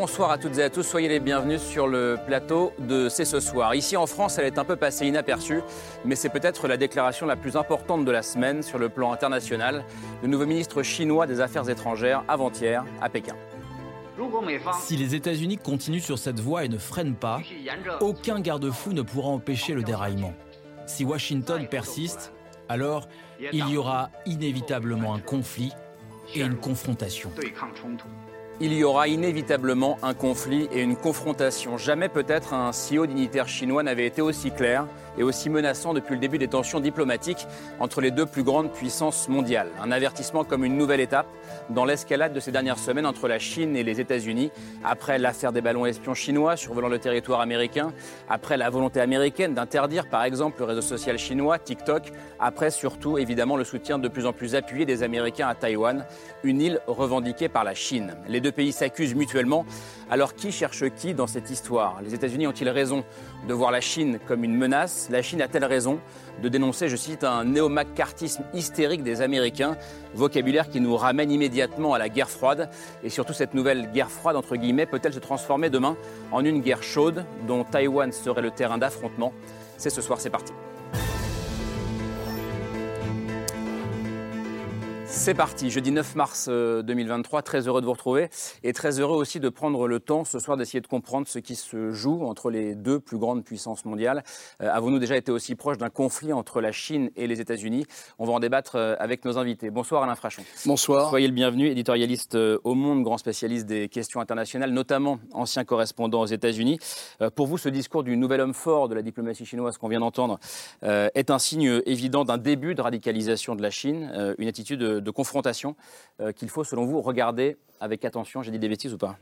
Bonsoir à toutes et à tous, soyez les bienvenus sur le plateau de C'est ce soir. Ici en France, elle est un peu passée inaperçue, mais c'est peut-être la déclaration la plus importante de la semaine sur le plan international. Le nouveau ministre chinois des Affaires étrangères, avant-hier, à Pékin. Si les États-Unis continuent sur cette voie et ne freinent pas, aucun garde-fou ne pourra empêcher le déraillement. Si Washington persiste, alors il y aura inévitablement un conflit et une confrontation il y aura inévitablement un conflit et une confrontation. Jamais peut-être un si haut dignitaire chinois n'avait été aussi clair et aussi menaçant depuis le début des tensions diplomatiques entre les deux plus grandes puissances mondiales. Un avertissement comme une nouvelle étape dans l'escalade de ces dernières semaines entre la Chine et les États-Unis, après l'affaire des ballons espions chinois survolant le territoire américain, après la volonté américaine d'interdire par exemple le réseau social chinois, TikTok, après surtout évidemment le soutien de plus en plus appuyé des Américains à Taïwan, une île revendiquée par la Chine. Pays s'accusent mutuellement. Alors qui cherche qui dans cette histoire? Les États-Unis ont-ils raison de voir la Chine comme une menace? La Chine a-t-elle raison de dénoncer, je cite, un néo-macartisme hystérique des Américains, vocabulaire qui nous ramène immédiatement à la guerre froide. Et surtout, cette nouvelle guerre froide, entre guillemets, peut-elle se transformer demain en une guerre chaude dont Taïwan serait le terrain d'affrontement? C'est ce soir, c'est parti. C'est parti, jeudi 9 mars 2023, euh, très heureux de vous retrouver et très heureux aussi de prendre le temps ce soir d'essayer de comprendre ce qui se joue entre les deux plus grandes puissances mondiales. Euh, avons-nous déjà été aussi proches d'un conflit entre la Chine et les États-Unis? On va en débattre euh, avec nos invités. Bonsoir Alain Frachon. Bonsoir. Soyez le bienvenu, éditorialiste au Monde, grand spécialiste des questions internationales, notamment ancien correspondant aux États-Unis. pour vous, ce discours du nouvel homme fort de la diplomatie chinoise qu'on vient d'entendre est un signe évident d'un début de radicalisation de la Chine, une attitude de confrontation euh, qu'il faut, selon vous, regarder avec attention J'ai dit des bêtises ou pas?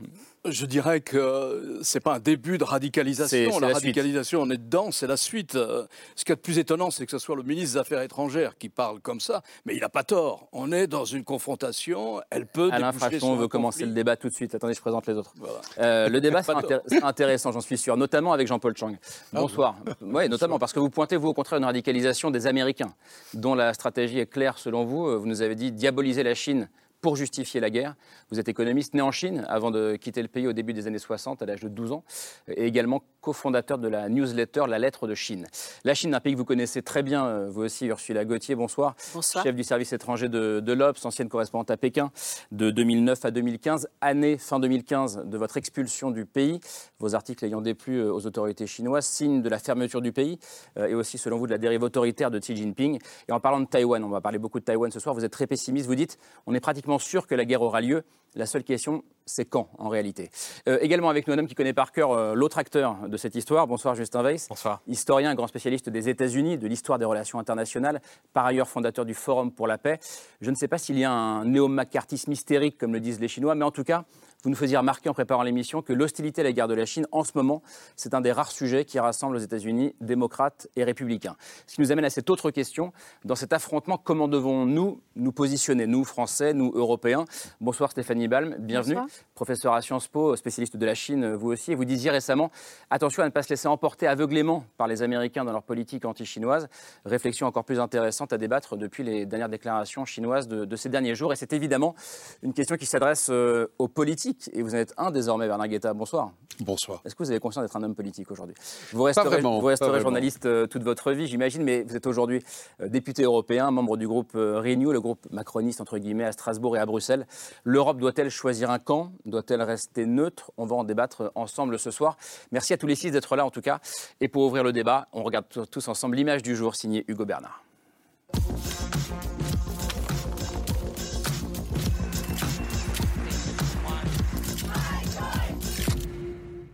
Je dirais que c'est pas un début de radicalisation. la, radicalisation, on est dedans, c'est la suite. Ce qui est le plus étonnant, c'est que ce soit le ministre des Affaires étrangères qui parle comme ça, mais il n'a pas tort. On est dans une confrontation, elle peut Alain Frachon veut commencer le débat tout de suite. Attendez, je présente les autres. Euh, le débat sera, intéressant, j'en suis sûr, notamment avec Jean-Paul Chang. Ah Bonsoir. oui, notamment parce que vous pointez, vous, au contraire, une radicalisation des Américains, dont la stratégie est claire selon vous. Vous nous avez dit diaboliser la Chine pour justifier la guerre. Vous êtes économiste né en Chine avant de quitter le pays au début des années 60 à l'âge de 12 ans et également cofondateur de la newsletter La Lettre de Chine. La Chine, un pays que vous connaissez très bien, euh, vous aussi Ursula Gauthier, bonsoir. Bonsoir. Chef du service étranger de, de l'Obs, ancienne correspondante à Pékin de 2009 à 2015, année fin 2015 de votre expulsion du pays, vos articles ayant déplu euh, aux autorités chinoises, signe de la fermeture du pays euh, et aussi selon vous de la dérive autoritaire de Xi Jinping. Et en parlant de Taïwan, on va parler beaucoup de Taïwan ce soir, vous êtes très pessimiste, vous dites on est pratiquement sûr que la guerre aura lieu. La seule question, c'est quand en réalité. Euh, également avec nous un homme qui connaît par cœur euh, l'autre acteur de cette histoire. Bonsoir Justin Weiss. Bonsoir. Historien, grand spécialiste des États-Unis, de l'histoire des relations internationales, par ailleurs fondateur du Forum pour la paix. Je ne sais pas s'il y a un néo-macartisme hystérique comme le disent les Chinois, mais en tout cas, vous nous faisiez remarquer en préparant l'émission que l'hostilité à la guerre de la Chine, en ce moment, c'est un des rares sujets qui rassemble aux États-Unis démocrates et républicains. Ce qui nous amène à cette autre question. Dans cet affrontement, comment devons-nous nous positionner, nous, Français, nous, Européens? Bonsoir Stéphanie Balm, bienvenue. Professeur à Sciences Po, spécialiste de la Chine, vous aussi. Et vous disiez récemment, attention à ne pas se laisser emporter aveuglément par les Américains dans leur politique anti-chinoise. Réflexion encore plus intéressante à débattre depuis les dernières déclarations chinoises de, de ces derniers jours. Et c'est évidemment une question qui s'adresse euh, aux politiques et vous en êtes un désormais, Bernard Guetta. Bonsoir. Bonsoir. Est-ce que vous avez conscience d'être un homme politique aujourd'hui? Vous resterez, vous resterez journaliste euh, toute votre vie, j'imagine, mais vous êtes aujourd'hui euh, député européen, membre du groupe euh, Renew, le groupe macroniste entre guillemets à Strasbourg et à Bruxelles. L'Europe doit-elle choisir un camp? Doit-elle rester neutre? On va en débattre ensemble ce soir. Merci à tous les six d'être là en tout cas. Et pour ouvrir le débat, on regarde tous ensemble l'image du jour signée Hugo Bernard.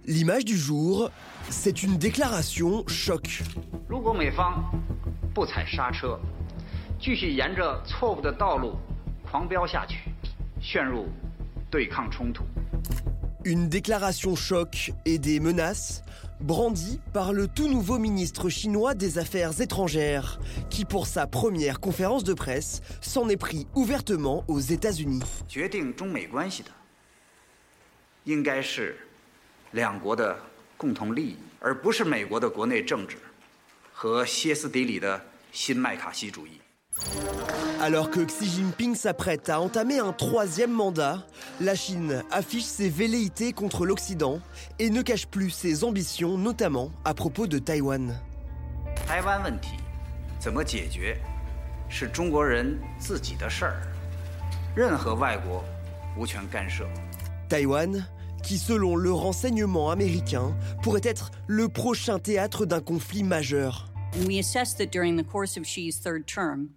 L'image du jour, c'est une déclaration choc. Une déclaration choc et des menaces brandi par le tout nouveau ministre chinois des Affaires étrangères, qui pour sa première conférence de presse s'en est pris ouvertement aux États-Unis. Alors que Xi Jinping s'apprête à entamer un troisième mandat, la Chine affiche ses velléités contre l'Occident et ne cache plus ses ambitions, notamment à propos de Taïwan. Taïwan, qui selon le renseignement américain pourrait être le prochain théâtre d'un conflit majeur. we assess that during the course of Xi's third term,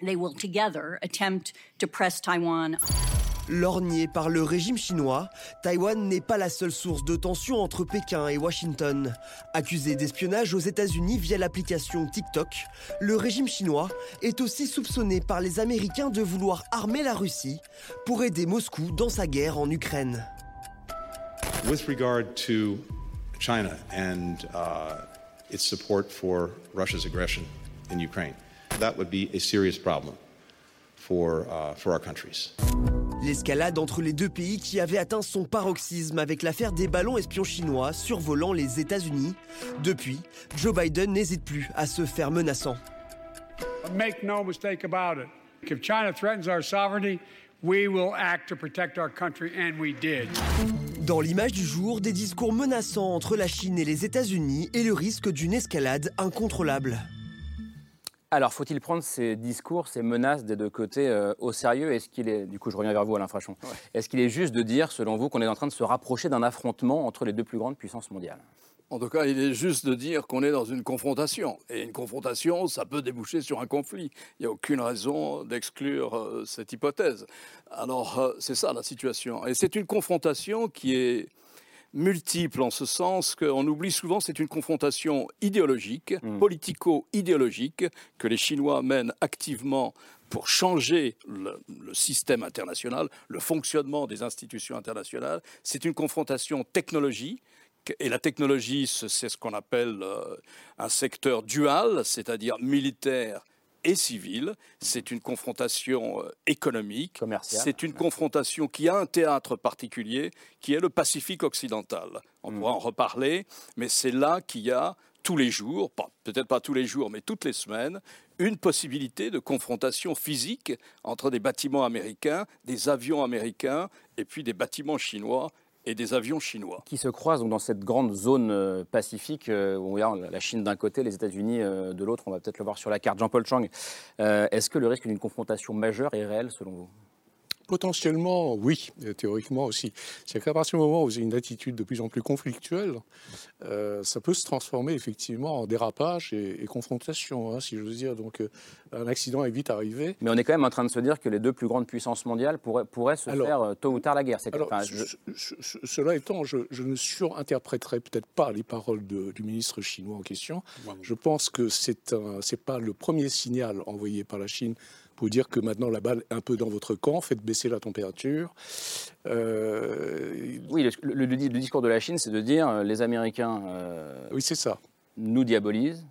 they will together attempt to press Taiwan. Lorgné par le régime chinois, Taïwan n'est pas la seule source de tension entre Pékin et Washington. Accusé d'espionnage aux États-Unis via l'application TikTok, le régime chinois est aussi soupçonné par les Américains de vouloir armer la Russie pour aider Moscou dans sa guerre en Ukraine. With regard to China and uh, its support for Russia's aggression in Ukraine. That would be a serious problem for, uh, for our countries. L'escalade entre les deux pays qui avait atteint son paroxysme avec l'affaire des ballons espions chinois survolant les États-Unis. Depuis, Joe Biden n'hésite plus à se faire menaçant. Make no mistake about it. If China threatens our sovereignty, we will act to protect our country and we did. Dans l'image du jour, des discours menaçants entre la Chine et les États-Unis et le risque d'une escalade incontrôlable. Alors, faut-il prendre ces discours, ces menaces des deux côtés euh, au sérieux? Est-ce qu'il est, du coup, je reviens vers vous, Alain Frachon, est-ce qu'il est juste de dire, selon vous, qu'on est en train de se rapprocher d'un affrontement entre les deux plus grandes puissances mondiales? En tout cas, il est juste de dire qu'on est dans une confrontation. Et une confrontation, ça peut déboucher sur un conflit. Il n'y a aucune raison d'exclure euh, cette hypothèse. Alors, euh, c'est ça la situation. Et c'est une confrontation qui est multiple en ce sens qu'on oublie souvent c'est une confrontation idéologique, hmm. politico-idéologique, que les Chinois mènent activement pour changer le, le, système international, le fonctionnement des institutions internationales. C'est une confrontation technologie et la technologie, c'est ce qu'on appelle euh, un secteur dual, c'est-à-dire militaire et civil. C'est une confrontation euh, économique. C'est une confrontation qui a un théâtre particulier, qui est le Pacifique occidental. On mm. pourra en reparler, mais c'est là qu'il y a tous les jours, peut-être pas tous les jours, mais toutes les semaines, une possibilité de confrontation physique entre des bâtiments américains, des avions américains et puis des bâtiments chinois et des avions chinois. Qui se croisent dans cette grande zone euh, pacifique euh, où a la Chine d'un côté, les États-Unis euh, de l'autre. On va peut-être le voir sur la carte. Jean-Paul Chang, est-ce que le risque d'une confrontation majeure est réel selon vous? Potentiellement, oui, théoriquement aussi. C'est qu'à partir du moment où vous avez une attitude de plus en plus conflictuelle, euh, ça peut se transformer effectivement en dérapage et, confrontation, hein, si je veux dire. Donc, euh, un accident est vite arrivé. Mais on est quand même en train de se dire que les deux plus grandes puissances mondiales pourraient, pourraient se faire euh, tôt ou tard la guerre. Alors, cela étant, je, ne surinterpréterai peut-être pas les paroles du ministre chinois en question. Je pense que c'est n'est pas le premier signal envoyé par la Chine pour dire que maintenant la balle est un peu dans votre camp, faites baisser la température. Euh, oui, le, discours de la Chine, c'est de dire euh, les Américains. Euh, oui, c'est ça. Nous diabolisent.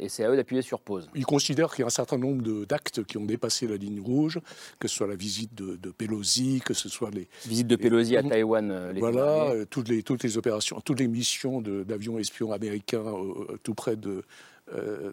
et c'est à eux d'appuyer sur pause. Ils considèrent qu'il y a un certain nombre d'actes qui ont dépassé la ligne rouge, que ce soit la visite de, Pelosi, que ce soit les... Visite de Pelosi à Taïwan. Les voilà, toutes les, toutes les opérations, toutes les missions d'avions espions américains tout près de,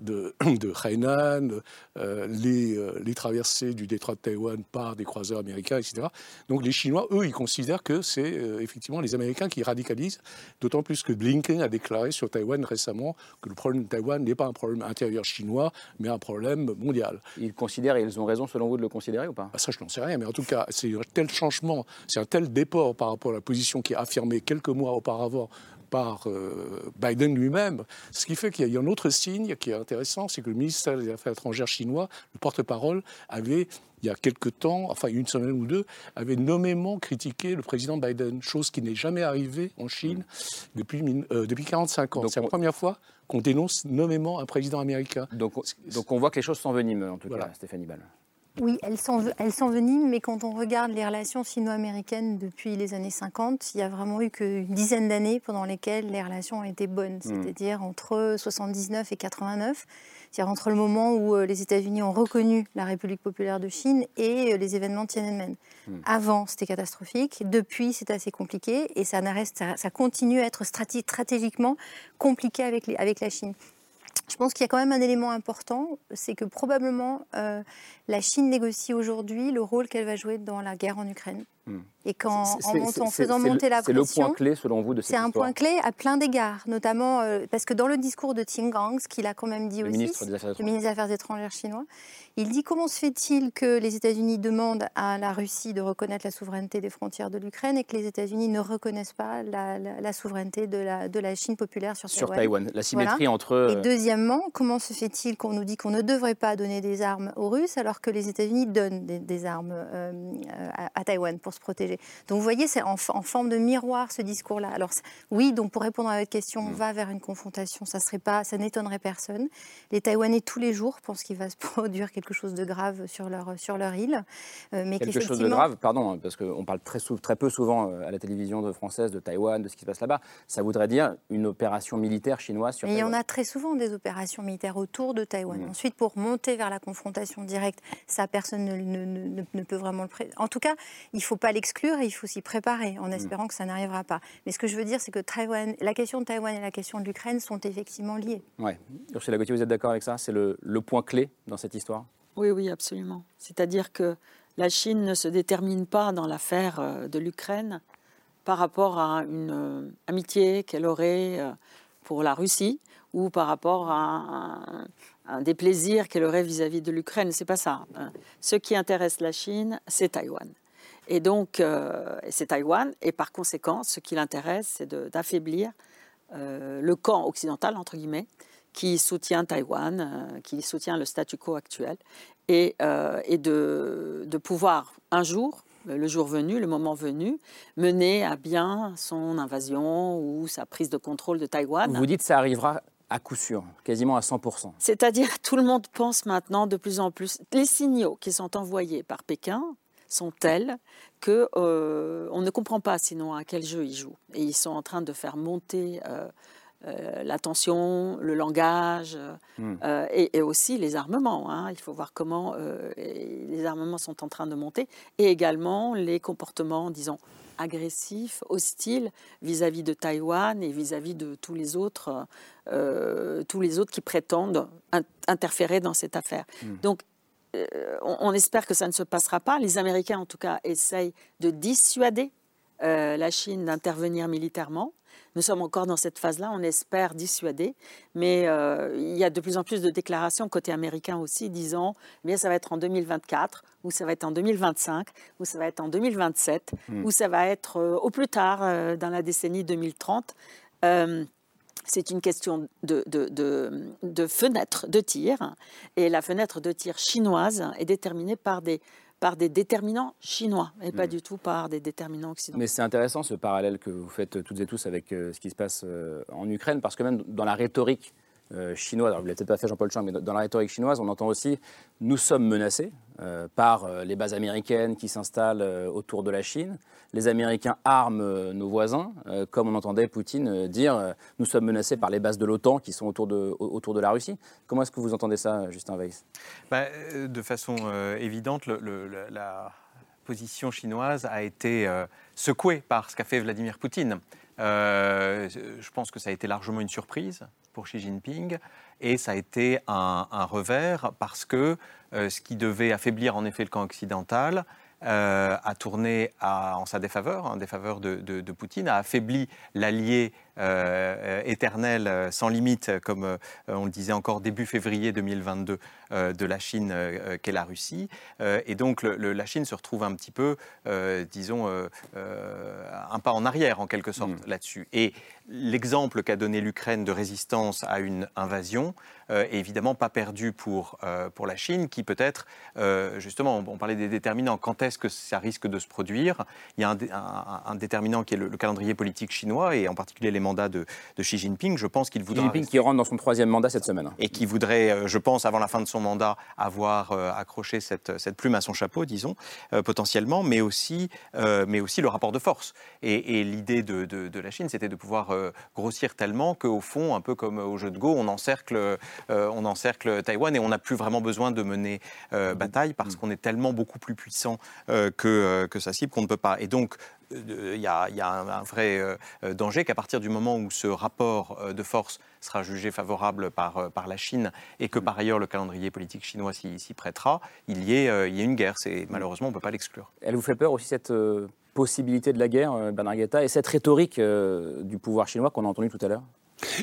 de, de, Hainan, euh, les, euh, les, traversées du détroit de Taïwan par des croiseurs américains, etc. Donc les Chinois, eux, ils considèrent que c'est effectivement les Américains qui radicalisent, d'autant plus que Blinken a déclaré sur Taïwan récemment que le problème de Taïwan n'est pas un problème intérieur chinois, mais un problème mondial. Ils considèrent, et ils ont raison selon vous de le considérer ou pas? Ah, Ça, je n'en sais rien, mais en tout cas, c'est un tel changement, c'est un tel déport par rapport à la position qui est affirmée quelques mois auparavant par euh, Biden lui-même. Ce qui fait qu'il y a un autre signe qui est intéressant, c'est que le ministère des Affaires étrangères chinois, le porte-parole, avait il y a quelque temps, enfin une semaine ou deux, avait nommément critiqué le président Biden, chose qui n'est jamais arrivée en Chine depuis, euh, depuis 45 ans. C'est la première fois qu'on dénonce nommément un président américain. Donc, donc on voit que les choses s'enveniment, en tout cas, Stéphanie Ball. Oui, elles s'enveniment, mais quand on regarde les relations sino-américaines depuis les années 50, il y a vraiment eu qu'une dizaine d'années pendant lesquelles les relations ont été bonnes, hmm. c'est-à-dire entre 79 et 89, c'est-à-dire entre le moment où euh, les États-Unis ont reconnu la République populaire de Chine et euh, les événements de Tiananmen. Hmm. Avant, c'était catastrophique. Depuis, c'est assez compliqué et ça, ça, continue à être stratégiquement compliqué avec, avec la Chine. Je pense qu'il y a quand même un élément important, c'est que probablement euh, la Chine négocie aujourd'hui le rôle qu'elle va jouer dans la guerre en Ukraine. Hmm. Et qu'en en, faisant monter la pression... C'est le point clé, selon vous, de cette C'est un point clé à plein d'égards, notamment euh, parce que dans le discours de Gang, ce qu'il a quand même dit le aussi, ministre des le ministre des Affaires étrangères chinois, il dit comment se fait-il que les États-Unis demandent à la Russie de reconnaître la souveraineté des frontières de l'Ukraine et que les États-Unis ne reconnaissent pas la, souveraineté de la, de la Chine populaire sur, sur Taïwan? La symétrie entre... Et deuxièmement, comment se fait-il qu'on nous dit qu'on ne devrait pas donner des armes aux Russes alors que les États-Unis donnent des, armes euh, à, à Taïwan pour se protéger? Donc vous voyez, c'est en, forme de miroir ce discours-là. Alors oui, donc pour répondre à votre question, on mm. va vers une confrontation. Ça serait pas, ça n'étonnerait personne. Les Taïwanais tous les jours pensent qu'il va se produire quelque chose de grave sur leur sur leur île. Euh, mais quelque chose de grave, pardon, hein, parce qu'on parle très, très peu souvent euh, à la télévision de française de Taïwan, de ce qui se passe là-bas. Ça voudrait dire une opération militaire chinoise sur. Mais il y en a très souvent des opérations militaires autour de Taïwan. Mm. Ensuite, pour monter vers la confrontation directe, ça personne ne, ne, ne, peut vraiment le. En tout cas, il ne faut pas l'exclure. Il faut s'y préparer en mm. espérant que ça n'arrivera pas. Mais ce que je veux dire, c'est que la question de Taïwan et la question de l'Ukraine sont effectivement liées. Oui. Ursula Gauthier, vous êtes d'accord avec ça? C'est le, point clé dans cette histoire? Oui, oui, absolument. C'est-à-dire que la Chine ne se détermine pas dans l'affaire euh, de l'Ukraine par rapport à une euh, amitié qu'elle aurait euh, pour la Russie ou par rapport à un, des plaisirs qu'elle aurait vis-à-vis -vis de l'Ukraine. C'est pas ça. Hein. Ce qui intéresse la Chine, c'est Taïwan. Et donc, c'est Taïwan. Et par conséquent, ce qui l'intéresse, c'est d'affaiblir le camp occidental, entre guillemets, qui soutient Taïwan, euh, qui soutient le statu quo actuel, et, et de, de, pouvoir un jour, le jour venu, le moment venu, mener à bien son invasion ou sa prise de contrôle de Taïwan. Vous dites que ça arrivera à coup sûr, quasiment à 100%. C'est-à-dire, tout le monde pense maintenant de plus en plus, les signaux qui sont envoyés par Pékin sont telles que euh, on ne comprend pas sinon à quel jeu ils jouent. Et ils sont en train de faire monter euh, euh, l'attention, le langage hmm. et, aussi les armements. Hein. Il faut voir comment les armements sont en train de monter et également les comportements, disons, agressifs, hostiles vis-à-vis de Taïwan et vis-à-vis de tous les autres, tous les autres qui prétendent interférer dans cette affaire. Hmm. Donc euh, on, espère que ça ne se passera pas. Les Américains, en tout cas, essayent de dissuader euh, la Chine d'intervenir militairement. Nous sommes encore dans cette phase-là, on espère dissuader, mais euh, il y a de plus en plus de déclarations côté américain aussi disant mais ça va être en 2024, ou ça va être en 2025, ou ça va être en 2027, hmm. ou ça va être au plus tard dans la décennie 2030 c'est une question de, de, fenêtre de tir. Et la fenêtre de tir chinoise est déterminée par des, par des déterminants chinois et pas hmm. du tout par des déterminants occidentaux. Mais c'est intéressant ce parallèle que vous faites toutes et tous avec euh, ce qui se passe euh, en Ukraine, parce que même dans la rhétorique euh, alors vous l'avez peut-être pas fait Jean-Paul Chang, mais dans la rhétorique chinoise, on entend aussi nous sommes menacés euh, par euh, les bases américaines qui s'installent autour de la Chine. Les Américains arment nos voisins, comme on entendait Poutine dire nous sommes menacés par les bases de l'OTAN qui sont autour de, autour de la Russie. Comment est-ce que vous entendez ça, Justin Weiss? Bah, De façon évidente, la position chinoise a été secouée par ce qu'a fait Vladimir Poutine. je pense que ça a été largement une surprise pour Xi Jinping et ça a été un, revers parce que euh, ce qui devait affaiblir en effet le camp occidental euh, a tourné en sa défaveur, en défaveur de, de Poutine, a affaibli l'allié euh, éternel, euh, sans limite, comme euh, on le disait encore début février 2022, de la Chine qu'est la Russie. et donc la Chine se retrouve un petit peu, disons, un pas en arrière en quelque sorte mm. là-dessus. Et l'exemple qu'a donné l'Ukraine de résistance à une invasion est évidemment pas perdu pour, pour la Chine, qui peut-être, justement, on, parlait des déterminants, quand est-ce que ça risque de se produire? Il y a un, déterminant qui est le, le calendrier politique chinois, et en particulier les mandat de, Xi Jinping. Je pense qu'il voudra. Xi Jinping qui rentre dans son troisième mandat cette semaine. Et qui voudrait, je pense, avant la fin de son mandat, avoir accroché cette, cette, plume à son chapeau, disons, potentiellement, mais aussi, mais aussi le rapport de force. Et, l'idée de, de, la Chine, c'était de pouvoir grossir tellement qu'au fond, un peu comme au jeu de Go, on encercle, on encercle Taïwan et on n'a plus vraiment besoin de mener bataille parce qu'on est tellement beaucoup plus puissant que, que sa cible qu'on ne peut pas. Et donc, il y, a, un, vrai euh, danger qu'à partir du moment où ce rapport euh, de force sera jugé favorable par, euh, par la Chine et que par ailleurs le calendrier politique chinois s'y prêtera, il y, ait, il y ait une guerre. Malheureusement, on ne peut pas l'exclure. Elle vous fait peur aussi cette possibilité de la guerre, Bernard et cette rhétorique du pouvoir chinois qu'on a entendu tout à l'heure?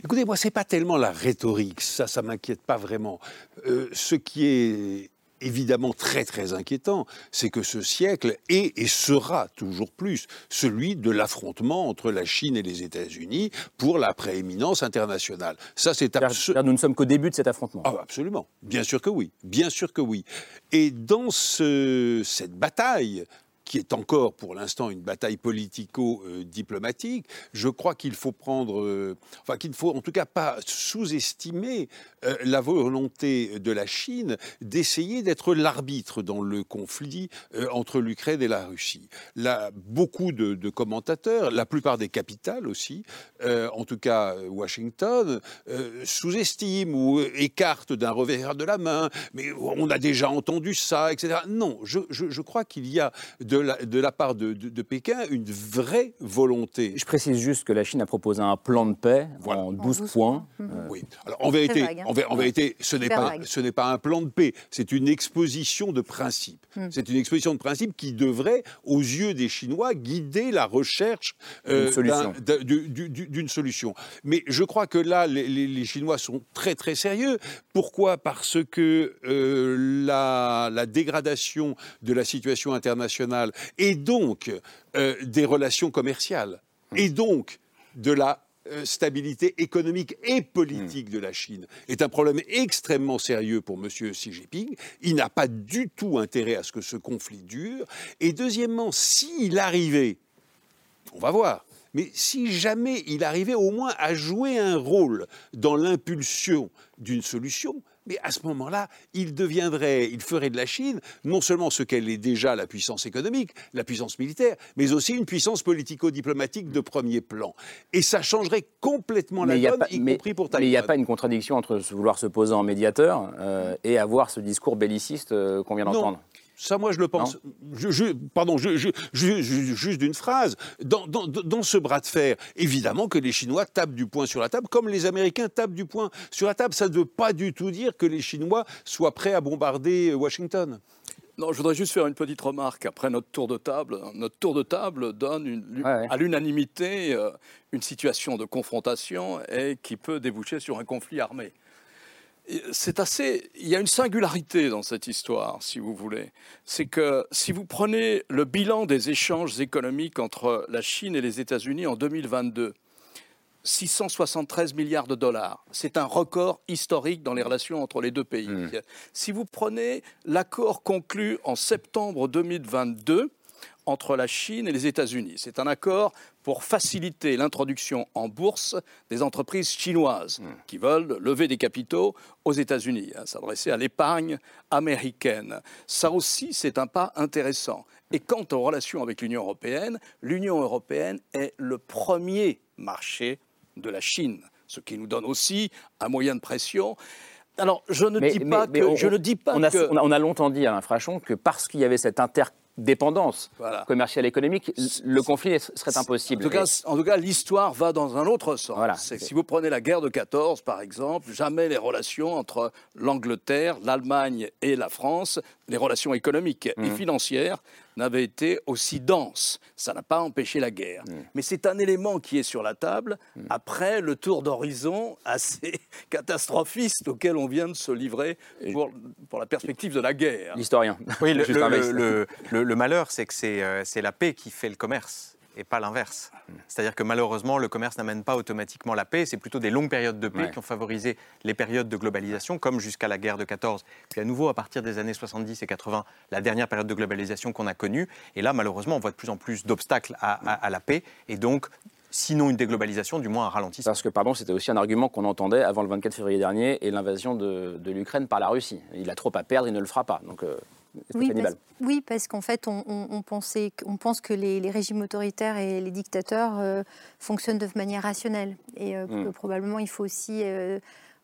Écoutez, moi, c'est pas tellement la rhétorique, ça, ça m'inquiète pas vraiment. ce qui est évidemment très très inquiétant, c'est que ce siècle est et sera toujours plus celui de l'affrontement entre la Chine et les États-Unis pour la prééminence internationale. Ça, c'est absolument. Nous ne sommes qu'au début de cet affrontement. Ah, absolument, bien sûr que oui, bien sûr que oui. Et dans ce, cette bataille qui est encore pour l'instant une bataille politico-diplomatique, je crois qu'il faut prendre, euh, enfin qu'il ne faut en tout cas pas sous-estimer euh, la volonté de la Chine d'essayer d'être l'arbitre dans le conflit euh, entre l'Ukraine et la Russie. Là, beaucoup de, commentateurs, la plupart des capitales aussi, en tout cas Washington, sous-estiment ou écartent d'un revers de la main, mais on a déjà entendu ça, etc. Non, je, je crois qu'il y a de de la, part de, Pékin une vraie volonté. Je précise juste que la Chine a proposé un plan de paix en 12, points. Euh, oui. Alors, en vérité, hein. en, vérité, ce n'est pas, un plan de paix, c'est une exposition de principes. Hmm. C'est une exposition de principes qui devrait, aux yeux des Chinois, guider la recherche euh, d'une solution. Mais je crois que là, les, Chinois sont très très sérieux. Pourquoi? Parce que euh, la, la dégradation de la situation internationale et donc euh, des relations commerciales, et donc de la stabilité économique et politique mmh. de la Chine est un problème extrêmement sérieux pour M. Xi Jinping. Il n'a pas du tout intérêt à ce que ce conflit dure. Et deuxièmement, s'il arrivait, on va voir, mais si jamais il arrivait au moins à jouer un rôle dans l'impulsion d'une solution, mais à ce moment-là, il deviendrait, il ferait de la Chine non seulement ce qu'elle est déjà, la puissance économique, la puissance militaire, mais aussi une puissance politico-diplomatique de premier plan. Et ça changerait complètement la donne, y compris pour Taïwan. Mais il n'y a pas une contradiction entre vouloir se poser en médiateur euh, et avoir ce discours belliciste euh, qu'on vient d'entendre ça, moi, je le pense. Je, pardon, juste d'une phrase. Dans, dans, ce bras de fer, évidemment que les Chinois tapent du poing sur la table, comme les Américains tapent du poing sur la table. Ça ne veut pas du tout dire que les Chinois soient prêts à bombarder Washington. Non, je voudrais juste faire une petite remarque après notre tour de table. Notre tour de table donne à l'unanimité euh, une situation de confrontation et qui peut déboucher sur un conflit armé c'est assez. Il y a une singularité dans cette histoire, si vous voulez. C'est que si vous prenez le bilan des échanges économiques entre la Chine et les États-Unis en 2022, 673 milliards de dollars. C'est un record historique dans les relations entre les deux pays. Hmm. Si vous prenez l'accord conclu en septembre 2022, entre la Chine et les États-Unis. C'est un accord pour faciliter l'introduction en bourse des entreprises chinoises hmm. qui veulent lever des capitaux aux États-Unis, hein, s'adresser à l'épargne américaine. Ça aussi, c'est un pas intéressant. Et quant aux relations avec l'Union européenne, l'Union européenne est le premier marché de la Chine, ce qui nous donne aussi un moyen de pression. Alors, je ne dis pas que. je ne dis pas on, a, on a longtemps dit, Alain Frachon, que parce qu'il y avait cette inter dépendance commerciale et économique, le conflit serait impossible. En tout cas, l'histoire va dans un autre sens. Voilà. Si vous prenez la guerre de 14, par exemple, jamais les relations entre l'Angleterre, l'Allemagne et la France, les relations économiques et mmh. financières, n'avaient été aussi denses. Ça n'a pas empêché la guerre. Mmh. Mais c'est un élément qui est sur la table mmh. après le tour d'horizon assez catastrophiste auquel on vient de se livrer pour, pour la perspective de la guerre. L'historien. Oui, le, le, malheur, c'est que euh, c'est la paix qui fait le commerce et pas l'inverse. C'est-à-dire que malheureusement, le commerce n'amène pas automatiquement la paix. C'est plutôt des longues périodes de paix qui ont favorisé les périodes de globalisation, comme jusqu'à la guerre de 14. Puis à nouveau, à partir des années 70 et 80, la dernière période de globalisation qu'on a connue. Et là, malheureusement, on voit de plus en plus d'obstacles à, à, la paix. Et donc, sinon une déglobalisation, du moins un ralentissement. Parce que, pardon, c'était aussi un argument qu'on entendait avant le 24 février dernier et l'invasion de, l'Ukraine par la Russie. Il a trop à perdre, il ne le fera pas. Donc, euh, oui, parce, oui, parce qu'en fait, on, pensait, on pense que les, régimes autoritaires et les dictateurs euh, fonctionnent de manière rationnelle. Et euh, hmm. probablement, il faut aussi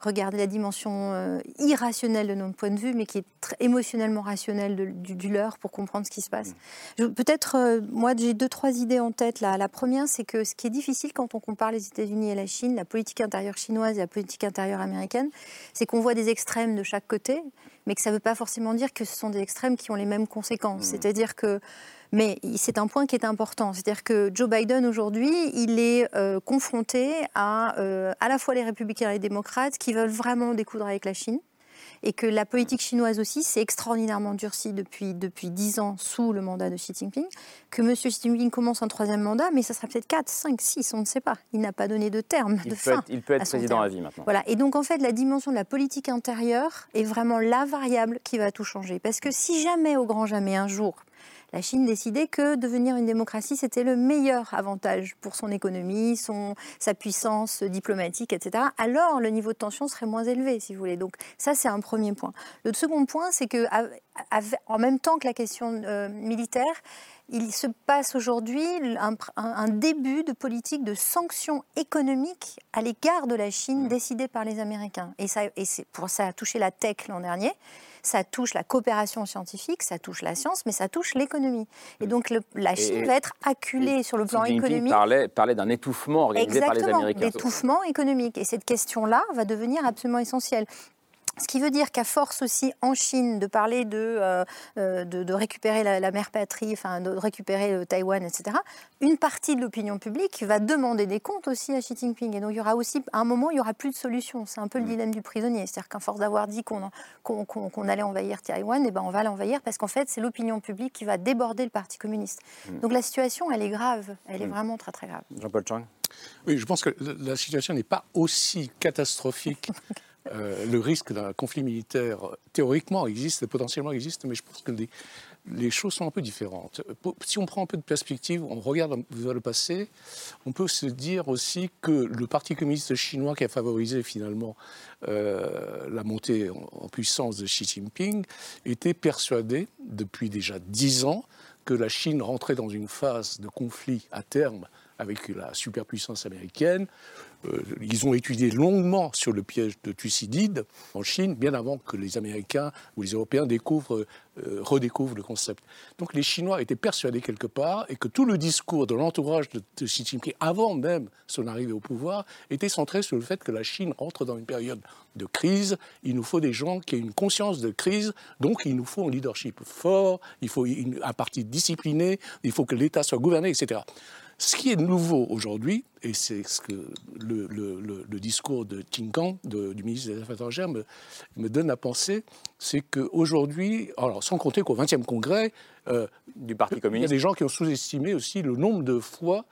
regarder la dimension euh, irrationnelle de notre point de vue, mais qui est très émotionnellement rationnelle du, leur pour comprendre ce qui se passe. Mm. Peut-être, euh, moi, j'ai deux, trois idées en tête. Là. La première, c'est que ce qui est difficile quand on compare les États-Unis et la Chine, la politique intérieure chinoise et la politique intérieure américaine, c'est qu'on voit des extrêmes de chaque côté, mais que ça ne veut pas forcément dire que ce sont des extrêmes qui ont les mêmes conséquences. Mm. C'est-à-dire que mais c'est un point qui est important. C'est-à-dire que Joe Biden, aujourd'hui, il est euh, confronté à euh, à la fois les républicains et les démocrates qui veulent vraiment découdre avec la Chine et que la politique chinoise aussi s'est extraordinairement durcie depuis depuis dix ans sous le mandat de Xi Jinping, que M. Xi Jinping commence un troisième mandat, mais ça sera peut-être 4, 5, 6, on ne sait pas. Il n'a pas donné de terme, il de fin. il peut être président à vie maintenant. Voilà, et donc en fait, la dimension de la politique intérieure est vraiment la variable qui va tout changer. Parce que si jamais, au grand jamais, un jour, la Chine décidait que devenir une démocratie, c'était le meilleur avantage pour son économie, son, sa puissance diplomatique, etc. Alors, le niveau de tension serait moins élevé, si vous voulez. Donc, ça, c'est un premier point. Le second point, c'est que, en même temps que la question euh, militaire, il se passe aujourd'hui un, début de politique de sanctions économiques à l'égard de la Chine décidée par les Américains. Et ça, et pour ça a touché la tech l'an dernier ça touche la coopération scientifique, ça touche la science, mais ça touche l'économie. Et donc la Chine va être acculée sur le plan économique. parlait, parlait d'un étouffement organisé par les Américains. D'étouffement économique. Et cette question-là va devenir absolument essentielle. Ce qui veut dire qu'à force aussi en Chine de parler de, euh, euh, de, récupérer la, mère patrie, enfin de récupérer le Taïwan, etc., une partie de l'opinion publique va demander des comptes aussi à Xi Jinping. Et donc il y aura aussi, à un moment, il n'y aura plus de solution. C'est un peu le mm. dilemme du prisonnier. C'est-à-dire qu'à force d'avoir dit qu'on qu'on allait envahir Taïwan, et eh ben on va l'envahir parce qu'en fait, c'est l'opinion publique qui va déborder le Parti communiste. Mm. Donc la situation, elle est grave. Elle est mm. vraiment très, très grave. Jean-Paul Chang? Oui, je pense que la situation n'est pas aussi catastrophique Euh, le risque d'un conflit militaire, théoriquement, existe, potentiellement existe, mais je pense que les, choses sont un peu différentes. Si on prend un peu de perspective, on regarde vers le passé, on peut se dire aussi que le Parti communiste chinois qui a favorisé finalement euh, la montée en, puissance de Xi Jinping était persuadé depuis déjà dix ans que la Chine rentrait dans une phase de conflit à terme avec la superpuissance américaine, euh, ils ont étudié longuement sur le piège de Thucydide en Chine, bien avant que les Américains ou les Européens euh, redécouvrent le concept. Donc les Chinois étaient persuadés quelque part et que tout le discours de l'entourage de, Xi Jinping, avant même son arrivée au pouvoir, était centré sur le fait que la Chine rentre dans une période de crise. Il nous faut des gens qui aient une conscience de crise, donc il nous faut un leadership fort, il faut un parti discipliné, il faut que l'État soit gouverné, etc. Ce qui est nouveau aujourd'hui, et c'est ce que le, discours de Qin Gang, du ministre des Affaires étrangères, me, me donne à penser, c'est qu'aujourd'hui, alors sans compter qu'au 20e congrès, euh, du Parti communiste, il y a des gens qui ont sous-estimé aussi le nombre de fois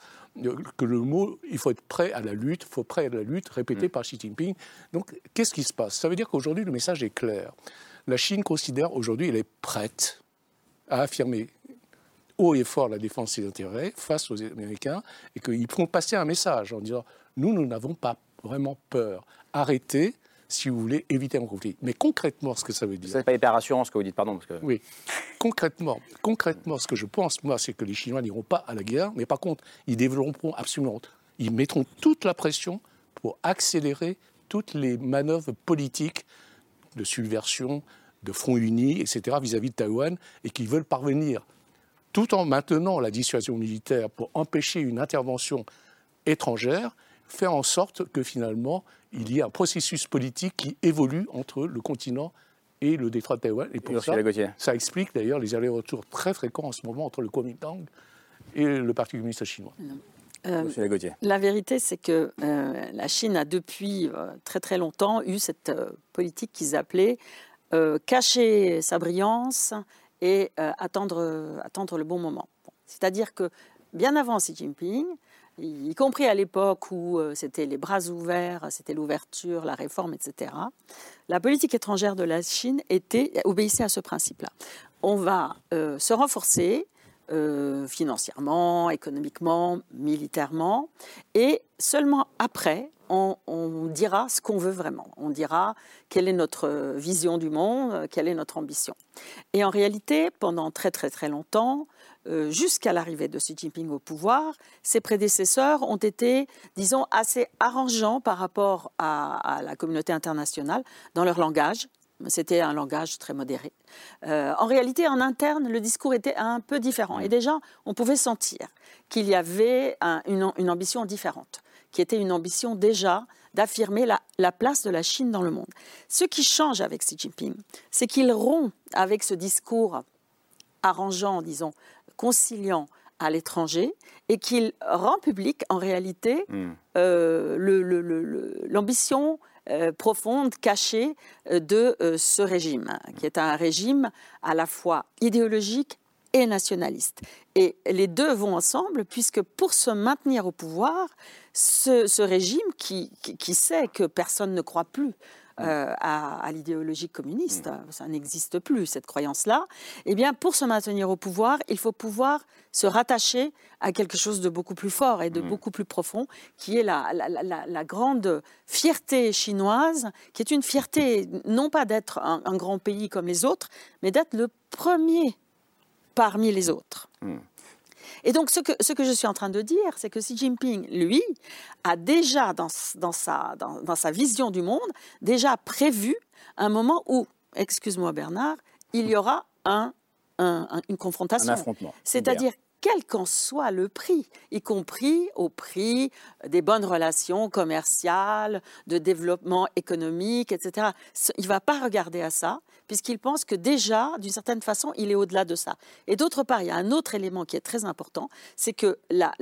euh, que le mot il faut être prêt à la lutte, il faut prêt à la lutte, répété mm. par Xi Jinping. Donc qu'est-ce qui se passe? Ça veut dire qu'aujourd'hui le message est clair. La Chine considère aujourd'hui elle est prête à affirmer haut et fort la défense des intérêts face aux Américains et qu'ils font passer un message en disant nous, nous n'avons pas vraiment peur. Arrêtez si vous voulez éviter un conflit. Mais concrètement, ce que ça veut dire. Ce n'est pas hyper rassurant ce que vous dites, pardon. Parce que... Oui. Concrètement, concrètement, ce que je pense, moi, c'est que les Chinois n'iront pas à la guerre, mais par contre, ils développeront absolument. Ils mettront toute la pression pour accélérer toutes les manœuvres politiques de subversion, de front uni, etc., vis-à-vis -vis de Taïwan, et qu'ils veulent parvenir tout en maintenant la dissuasion militaire pour empêcher une intervention étrangère, faire en sorte que finalement il y ait un processus politique qui évolue entre le continent et le détroit de Taïwan. Et pour ça, ça explique d'ailleurs les allers-retours très fréquents en ce moment entre le Kuomintang et le Parti communiste chinois. Euh, la vérité, c'est que euh, la Chine a depuis euh, très très longtemps eu cette politique qu'ils appelaient cacher sa brillance et euh, attendre, attendre le bon moment. C'est-à-dire que bien avant Xi Jinping, y compris à l'époque où euh, c'était les bras ouverts, c'était l'ouverture, la réforme, etc., la politique étrangère de la Chine était, obéissait à ce principe-là. On va euh, se renforcer, euh, financièrement, économiquement, militairement. Et seulement après, on, dira ce qu'on veut vraiment. On dira quelle est notre vision du monde, quelle est notre ambition. Et en réalité, pendant très très très longtemps, euh, jusqu'à l'arrivée de Xi Jinping au pouvoir, ses prédécesseurs ont été, disons, assez arrangeants par rapport à la communauté internationale dans leur langage, c'était un langage très modéré. Euh, en réalité, en interne, le discours était un peu différent. Et déjà, on pouvait sentir qu'il y avait une, ambition différente, qui était une ambition déjà d'affirmer la, place de la Chine dans le monde. Ce qui change avec Xi Jinping, c'est qu'il rompt avec ce discours arrangeant, disons, conciliant à l'étranger et qu'il rend public en réalité hmm. euh, l'ambition euh, profonde, cachée euh, de ce régime, qui est un régime à la fois idéologique et nationaliste. Et les deux vont ensemble, puisque pour se maintenir au pouvoir, ce, régime qui, sait que personne ne croit plus euh, à, l'idéologie communiste. Mm. Ça n'existe plus, cette croyance-là. Eh bien, pour se maintenir au pouvoir, il faut pouvoir se rattacher à quelque chose de beaucoup plus fort et de mm. beaucoup plus profond, qui est la, la, grande fierté chinoise, qui est une fierté non pas d'être un, grand pays comme les autres, mais d'être le premier parmi les autres. Mm. Et donc, ce que, ce que je suis en train de dire, c'est que Xi Jinping, lui, a déjà, dans, dans, sa, dans, sa vision du monde, déjà prévu un moment où, excuse-moi Bernard, il y aura un, une confrontation. Un affrontement. C'est-à-dire quel qu'en soit le prix, y compris au prix des bonnes relations commerciales, de développement économique, etc. Il ne va pas regarder à ça, puisqu'il pense que déjà, d'une certaine façon, il est au-delà de ça. Et d'autre part, il y a un autre élément qui est très important, c'est que la,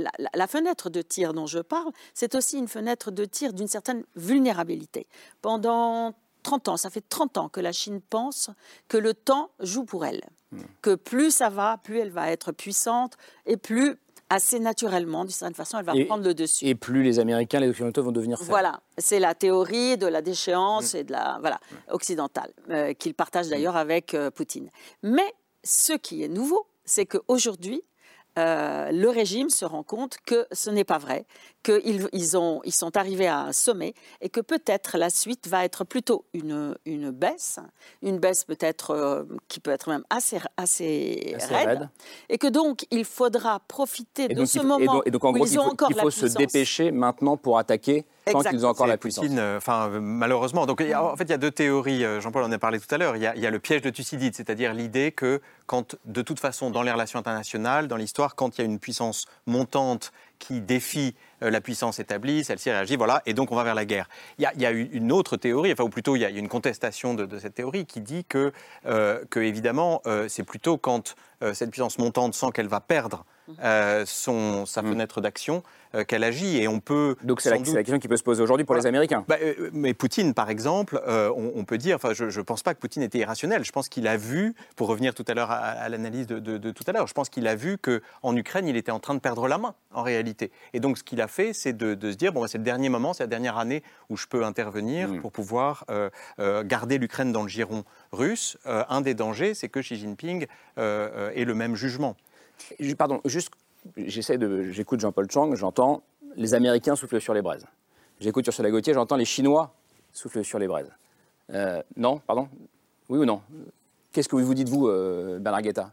fenêtre de tir dont je parle, c'est aussi une fenêtre de tir d'une certaine vulnérabilité. Pendant 30 ans, ça fait 30 ans que la Chine pense que le temps joue pour elle. Hmm. Que plus ça va, plus elle va être puissante et plus assez naturellement, d'une certaine façon, elle va prendre le dessus. Et plus les Américains, les Occidentaux vont devenir faibles. Voilà, c'est la théorie de la déchéance hmm. et de la voilà occidentale euh, qu'il partage d'ailleurs avec euh, Poutine. Mais ce qui est nouveau, c'est qu'aujourd'hui, euh, le régime se rend compte que ce n'est pas vrai, qu'ils ils ont, ils sont arrivés à un sommet et que peut-être la suite va être plutôt une, une baisse, une baisse peut-être euh, qui peut être même assez, assez, raide, et que donc il faudra profiter de ce moment et donc, en gros, ils ont il faut, il faut se dépêcher maintenant pour attaquer tant qu'ils ont encore la puissance. Euh, enfin, malheureusement. Donc, en fait, il y a deux théories. Jean-Paul en a parlé tout à l'heure. Il, il, y a le piège de Thucydide, c'est-à-dire l'idée que, quand, de toute façon, dans les relations internationales, dans l'histoire, quand il y a une puissance montante qui défie euh, la puissance établie, celle-ci réagit, voilà, et donc on va vers la guerre. Il y a, une autre théorie, enfin, ou plutôt il y a, une contestation de, cette théorie qui dit que, euh, que évidemment, euh, c'est plutôt quand cette puissance montante sent qu'elle va perdre son, sa mm. fenêtre d'action, euh, qu'elle agit. Et on peut. Donc c'est la, question qui peut se poser aujourd'hui pour les Américains. Bah, euh, mais Poutine, par exemple, euh, on, peut dire. Enfin, je ne pense pas que Poutine était irrationnel. Je pense qu'il a vu, pour revenir tout à l'heure à, l'analyse de, tout à l'heure, je pense qu'il a vu qu'en Ukraine, il était en train de perdre la main, en réalité. Et donc ce qu'il a fait, c'est de, se dire bon, bah, c'est le dernier moment, c'est la dernière année où je peux intervenir mm. pour pouvoir garder l'Ukraine dans le giron russe. un des dangers, c'est que Xi Jinping ait le même jugement. Pardon, juste j'essaie de, j'écoute Jean-Paul Chang, j'entends les Américains soufflent sur les braises. J'écoute Ursula Gauthier, j'entends les Chinois soufflent sur les braises. Euh, non, pardon? Oui ou non? Qu'est-ce que vous dites, vous, euh, Bernard Guetta?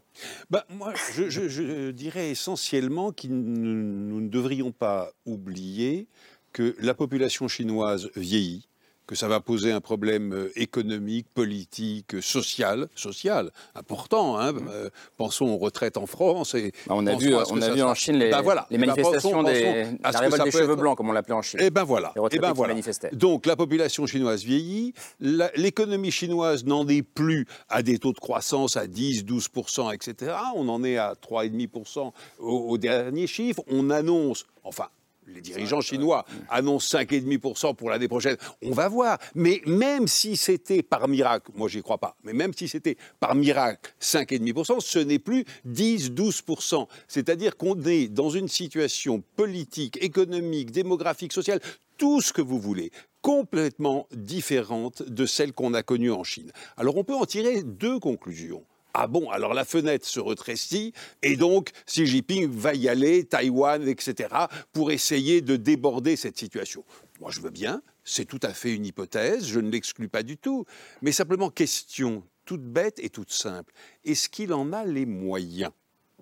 Bah, Moi, je, dirais essentiellement que nous ne devrions pas oublier que la population chinoise vieillit, que ça va poser un problème euh, économique, politique, euh, social, social important. Hein. Mmh. Euh, pensons aux retraites en France. Et bah, on a vu, on a vu en Chine les, bah, voilà. les eh ben, manifestations des, la révolte des cheveux blancs, comme on l'appelait en Chine. Et eh ben voilà. Et eh ben voilà. Donc la population chinoise vieillit, l'économie chinoise n'en est plus à des taux de croissance à 10, 12% etc. On en est à 3,5 au, au dernier chiffre. On annonce, enfin les dirigeants chinois annoncent 5,5% pour l'année prochaine. On va voir. Mais même si c'était par miracle, moi j'y crois pas, mais même si c'était par miracle 5,5%, ce n'est plus 10-12%. C'est-à-dire qu'on est dans une situation politique, économique, démographique, sociale, tout ce que vous voulez, complètement différente de celle qu'on a connue en Chine. Alors on peut en tirer deux conclusions. Ah bon, alors la fenêtre se retrécit et donc Xi Jinping va y aller, Taïwan, etc., pour essayer de déborder cette situation. Moi, je veux bien, c'est tout à fait une hypothèse, je ne l'exclus pas du tout, mais simplement question toute bête et toute simple. Est-ce qu'il en a les moyens?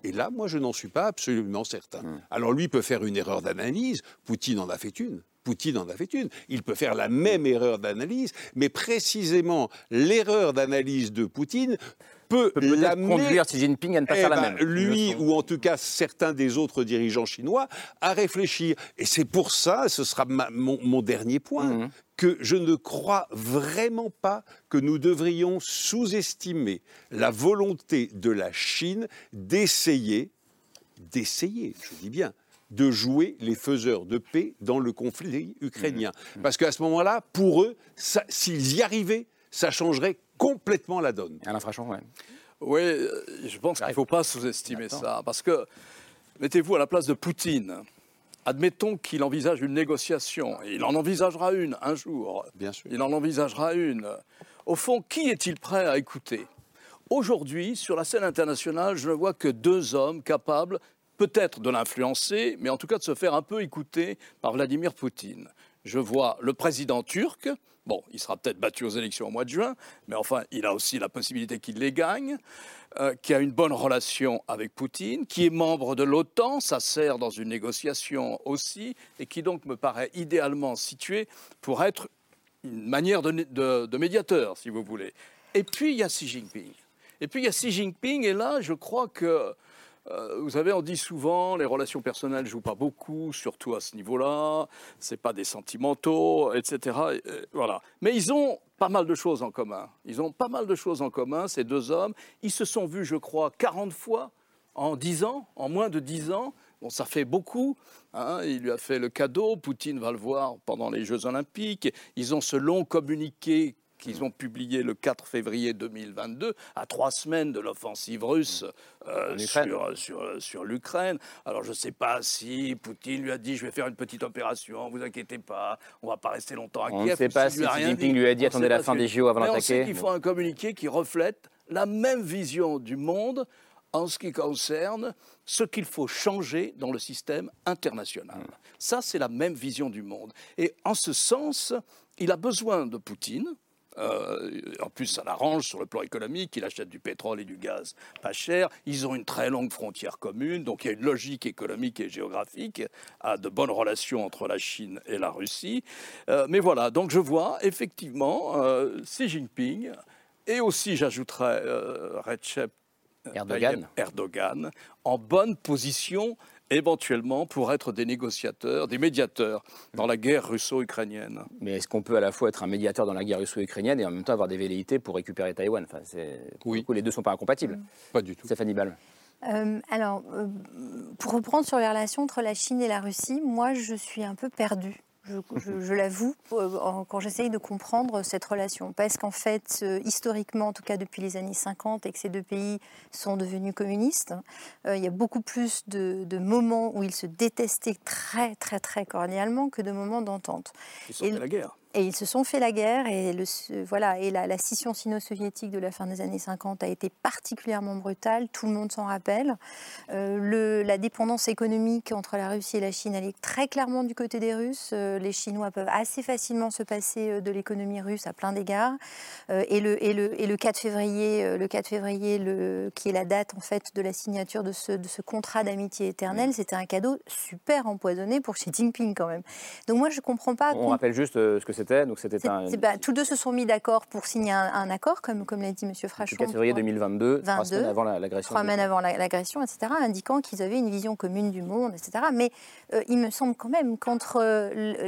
Et là, moi, je n'en suis pas absolument certain. Hmm. Alors lui peut faire une erreur d'analyse, Poutine en a fait une. Poutine en a fait une. Il peut faire la même erreur d'analyse, mais précisément l'erreur d'analyse de Poutine peut, peut conduire Xi Jinping à ne pas faire la eh ben, même. Lui, ou en tout cas certains des autres dirigeants chinois, à réfléchir. Et c'est pour ça, ce sera mon, dernier point, mmh. que je ne crois vraiment pas que nous devrions sous-estimer la volonté de la Chine d'essayer, d'essayer, je dis bien, de jouer les faiseurs de paix dans le conflit ukrainien. Mmh. Parce qu'à ce moment-là, pour eux, s'ils y arrivaient, ça changerait complètement la donne. Alain Frachon, ouais. Oui, je pense qu'il ne faut pas sous-estimer ça. Parce que, mettez-vous à la place de Poutine. Admettons qu'il envisage une négociation. il en envisagera une un jour. Bien sûr. Il en envisagera une. Au fond, qui est-il prêt à écouter? Aujourd'hui, sur la scène internationale, je ne vois que deux hommes capables peut-être de l'influencer, mais en tout cas de se faire un peu écouter par Vladimir Poutine. Je vois le président turc, Bon, il sera peut-être battu aux élections au mois de juin, mais enfin, il a aussi la possibilité qu'il les gagne, euh, qui a une bonne relation avec Poutine, qui est membre de l'OTAN, ça sert dans une négociation aussi, et qui donc me paraît idéalement situé pour être une manière de médiateur, si vous voulez. Et puis, il y a Xi Jinping. Et puis, il y a Xi Jinping, et là, je crois que euh, vous savez, on dit souvent les relations personnelles ne jouent pas beaucoup, surtout à ce niveau-là. C'est pas des sentimentaux, etc. voilà. Mais ils ont pas mal de choses en commun. Ils ont pas mal de choses en commun, ces deux hommes. Ils se sont vus, je crois, 40 fois en 10 ans, en moins de 10 ans. Bon, ça fait beaucoup. Hein. Il lui a fait le cadeau. Poutine va le voir pendant les Jeux Olympiques. Ils ont ce long communiqué qu'ils ont publié le 4 février 2022, à trois semaines de l'offensive russe euh, sur, sur, sur l'Ukraine. Alors je ne sais pas si Poutine lui a dit je vais faire une petite opération, vous inquiétez pas, on ne va pas rester longtemps à Kiev. On ne sait pas si Xi Jinping lui a dit attendez la fin des JO avant d'attaquer. On sait qu'il faut un communiqué qui reflète la même vision du monde en ce qui concerne ce qu'il faut changer dans le système international. Hmm. Ça, c'est la même vision du monde. Et en ce sens, il a besoin de Poutine euh, en plus, ça l'arrange sur le plan économique. Il achète du pétrole et du gaz pas cher. Ils ont une très longue frontière commune. Donc il y a une logique économique et géographique à de bonnes relations entre la Chine et la Russie. Euh, mais voilà, donc je vois effectivement euh, Xi Jinping et aussi, j'ajouterais, Recep Erdogan. Erdogan en bonne position éventuellement pour être des négociateurs, des médiateurs dans la guerre russo-ukrainienne. Mais est-ce qu'on peut à la fois être un médiateur dans la guerre russo-ukrainienne et en même temps avoir des velléités pour récupérer Taïwan? Enfin, Oui. les deux ne sont pas incompatibles. Pas du tout. Stéphanie Ball. Euh, alors, euh, pour reprendre sur les relations entre la Chine et la Russie, moi je suis un peu perdue je, l'avoue, euh, quand j'essaye de comprendre cette relation. Parce qu'en fait, euh, historiquement, en tout cas depuis les années 50, et que ces deux pays sont devenus communistes, euh, il y a beaucoup plus de, moments où ils se détestaient très, très, très cordialement que de moments d'entente. Ils sont fait la guerre. Et ils se sont fait la guerre et, le, voilà, et la, scission sino-soviétique de la fin des années 50 a été particulièrement brutale, tout le monde s'en rappelle. Euh, le, la dépendance économique entre la Russie et la Chine, elle est très clairement du côté des Russes. Euh, les Chinois peuvent assez facilement se passer euh, de l'économie russe à plein d'égards. et, le, et, le, et le 4 février, le 4 février le, qui est la date en fait de la signature de ce, de ce contrat d'amitié éternelle, c'était un cadeau super empoisonné pour Xi Jinping quand même. Donc moi je comprends pas. On rappelle juste ce que c'est donc c'était bah, tous deux se sont mis d'accord pour signer un, accord, comme, comme l'a dit M. Frachon. Le 4 février 2022, trois semaines avant l'agression. Trois semaines avant l'agression, etc., indiquant qu'ils avaient une vision commune du monde, etc. Mais euh, il me semble quand même qu'entre euh,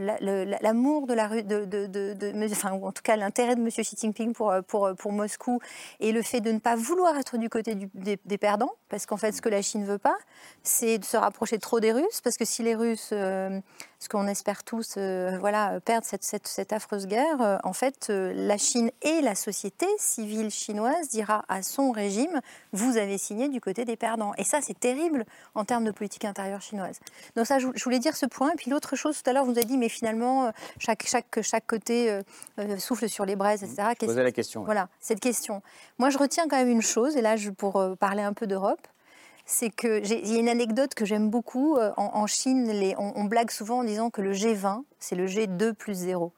l'amour de la rue, de, de, de, enfin, ou en tout cas l'intérêt de M. Xi Jinping pour, pour, pour Moscou et le fait de ne pas vouloir être du côté des, perdants, parce qu'en fait, ce que la Chine ne veut pas, c'est de se rapprocher trop des Russes, parce que si les Russes euh, ce qu'on espère tous, euh, voilà, perdre cette, cette, affreuse guerre, euh, en fait, euh, la Chine et la société civile chinoise dira à son régime, vous avez signé du côté des perdants. Et ça, c'est terrible en termes de politique intérieure chinoise. Donc ça, je, voulais dire ce point. Et puis l'autre chose, tout à l'heure, vous avez dit, mais finalement, chaque, chaque, chaque côté souffle sur les braises, etc. Posez la question. Voilà, cette question. Moi, je retiens quand même une chose, et là, je, pour parler un peu d'Europe, c'est que il y a une anecdote que j'aime beaucoup. Euh, en, Chine, on, blague souvent en disant que le G20, c'est le G2 plus 0.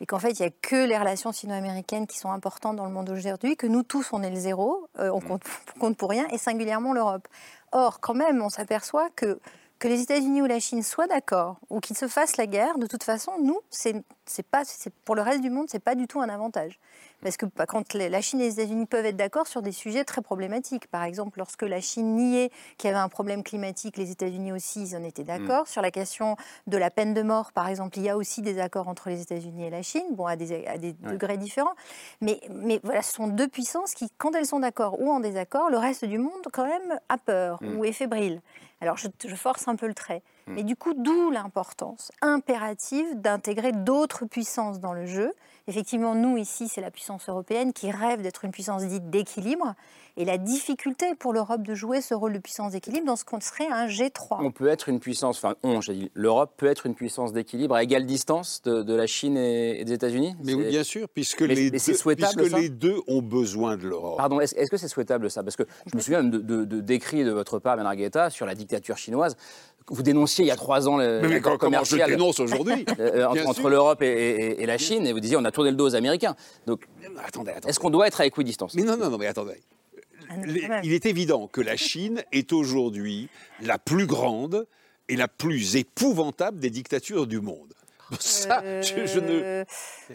Et qu'en fait, il n'y a que les relations sino-américaines qui sont importantes dans le monde aujourd'hui, que nous tous, on est le zéro, euh, on compte, compte pour rien, et singulièrement l'Europe. Or, quand même, on s'aperçoit que que les États-Unis ou la Chine soient d'accord ou qu'ils se fassent la guerre, de toute façon, nous, c'est pas, pour le reste du monde, c'est pas du tout un avantage. Parce que bah, quand la Chine et les États-Unis peuvent être d'accord sur des sujets très problématiques, par exemple, lorsque la Chine niait qu'il y avait un problème climatique, les États-Unis aussi, ils en étaient d'accord. Mm. Sur la question de la peine de mort, par exemple, il y a aussi des accords entre les États-Unis et la Chine, bon, à des, à des degrés différents. Mais, mais voilà, ce sont deux puissances qui, quand elles sont d'accord ou en désaccord, le reste du monde, quand même, a peur mm. ou est fébrile. Alors je, force un peu le trait. Hmm. Mais du coup, d'où l'importance impérative d'intégrer d'autres puissances dans le jeu. Effectivement, nous, ici, c'est la puissance européenne qui rêve d'être une puissance dite d'équilibre. Et la difficulté pour l'Europe de jouer ce rôle de puissance d'équilibre dans ce qu'on serait un G3. On peut être une puissance, enfin, on, j'ai dit, l'Europe peut être une puissance d'équilibre à égale distance de, la Chine et, des États-Unis? Mais oui, bien sûr, puisque, les, deux, puisque les deux ont besoin de l'Europe. Pardon, est-ce, que c'est souhaitable ça? Parce que je me souviens de, de, de d'écrits de votre part, Bernard Guetta, sur la dictature chinoise vous dénonciez il y a trois ans le mais comment je dénonce aujourd'hui euh, entre, l'Europe et, la Chine, et vous disiez on a tourné le dos aux Américains. Donc, attendez, attendez. est-ce qu'on doit être à équidistance? Mais non, non, non, mais attendez. Ah, il est évident que la Chine est aujourd'hui la plus grande et la plus épouvantable des dictatures du monde. Ça, je, ne...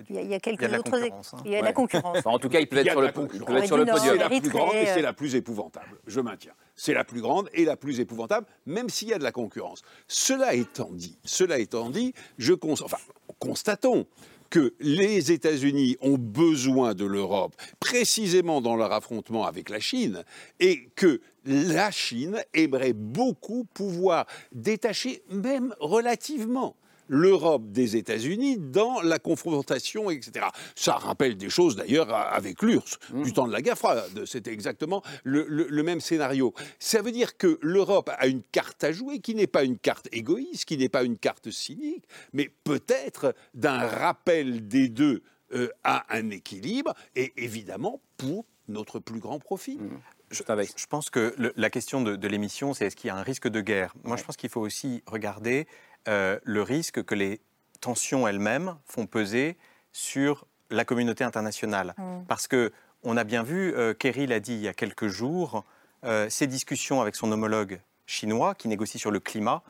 Il y a, quelques autres. Hein. Il y a la concurrence. en tout cas, il peut être, sur le, peut sur le podium. C'est la plus grande et c'est la plus épouvantable. Je maintiens. C'est la plus grande et la plus épouvantable, même s'il y a de la concurrence. Cela étant dit, cela étant dit, je enfin, constatons que les États-Unis ont besoin de l'Europe précisément dans leur affrontement avec la Chine et que la Chine aimerait beaucoup pouvoir détacher, même relativement, l'Europe des États-Unis dans la confrontation, etc. Ça rappelle des choses d'ailleurs avec l'URSS, mmh. du temps de la guerre froide. C'était exactement le, même scénario. Ça veut dire que l'Europe a une carte à jouer qui n'est pas une carte égoïste, qui n'est pas une carte cynique, mais peut-être d'un rappel des deux euh, à un équilibre, et évidemment pour notre plus grand profit. Mmh. Je, je, pense que la question de, l'émission, c'est est-ce qu'il y a un risque de guerre? Moi, je pense qu'il faut aussi regarder euh, le risque que les tensions elles-mêmes font peser sur la communauté internationale. Mm. Parce que on a bien vu, euh, Kerry l'a dit il y a quelques jours, euh, ces discussions avec son homologue chinois qui négocie sur le climat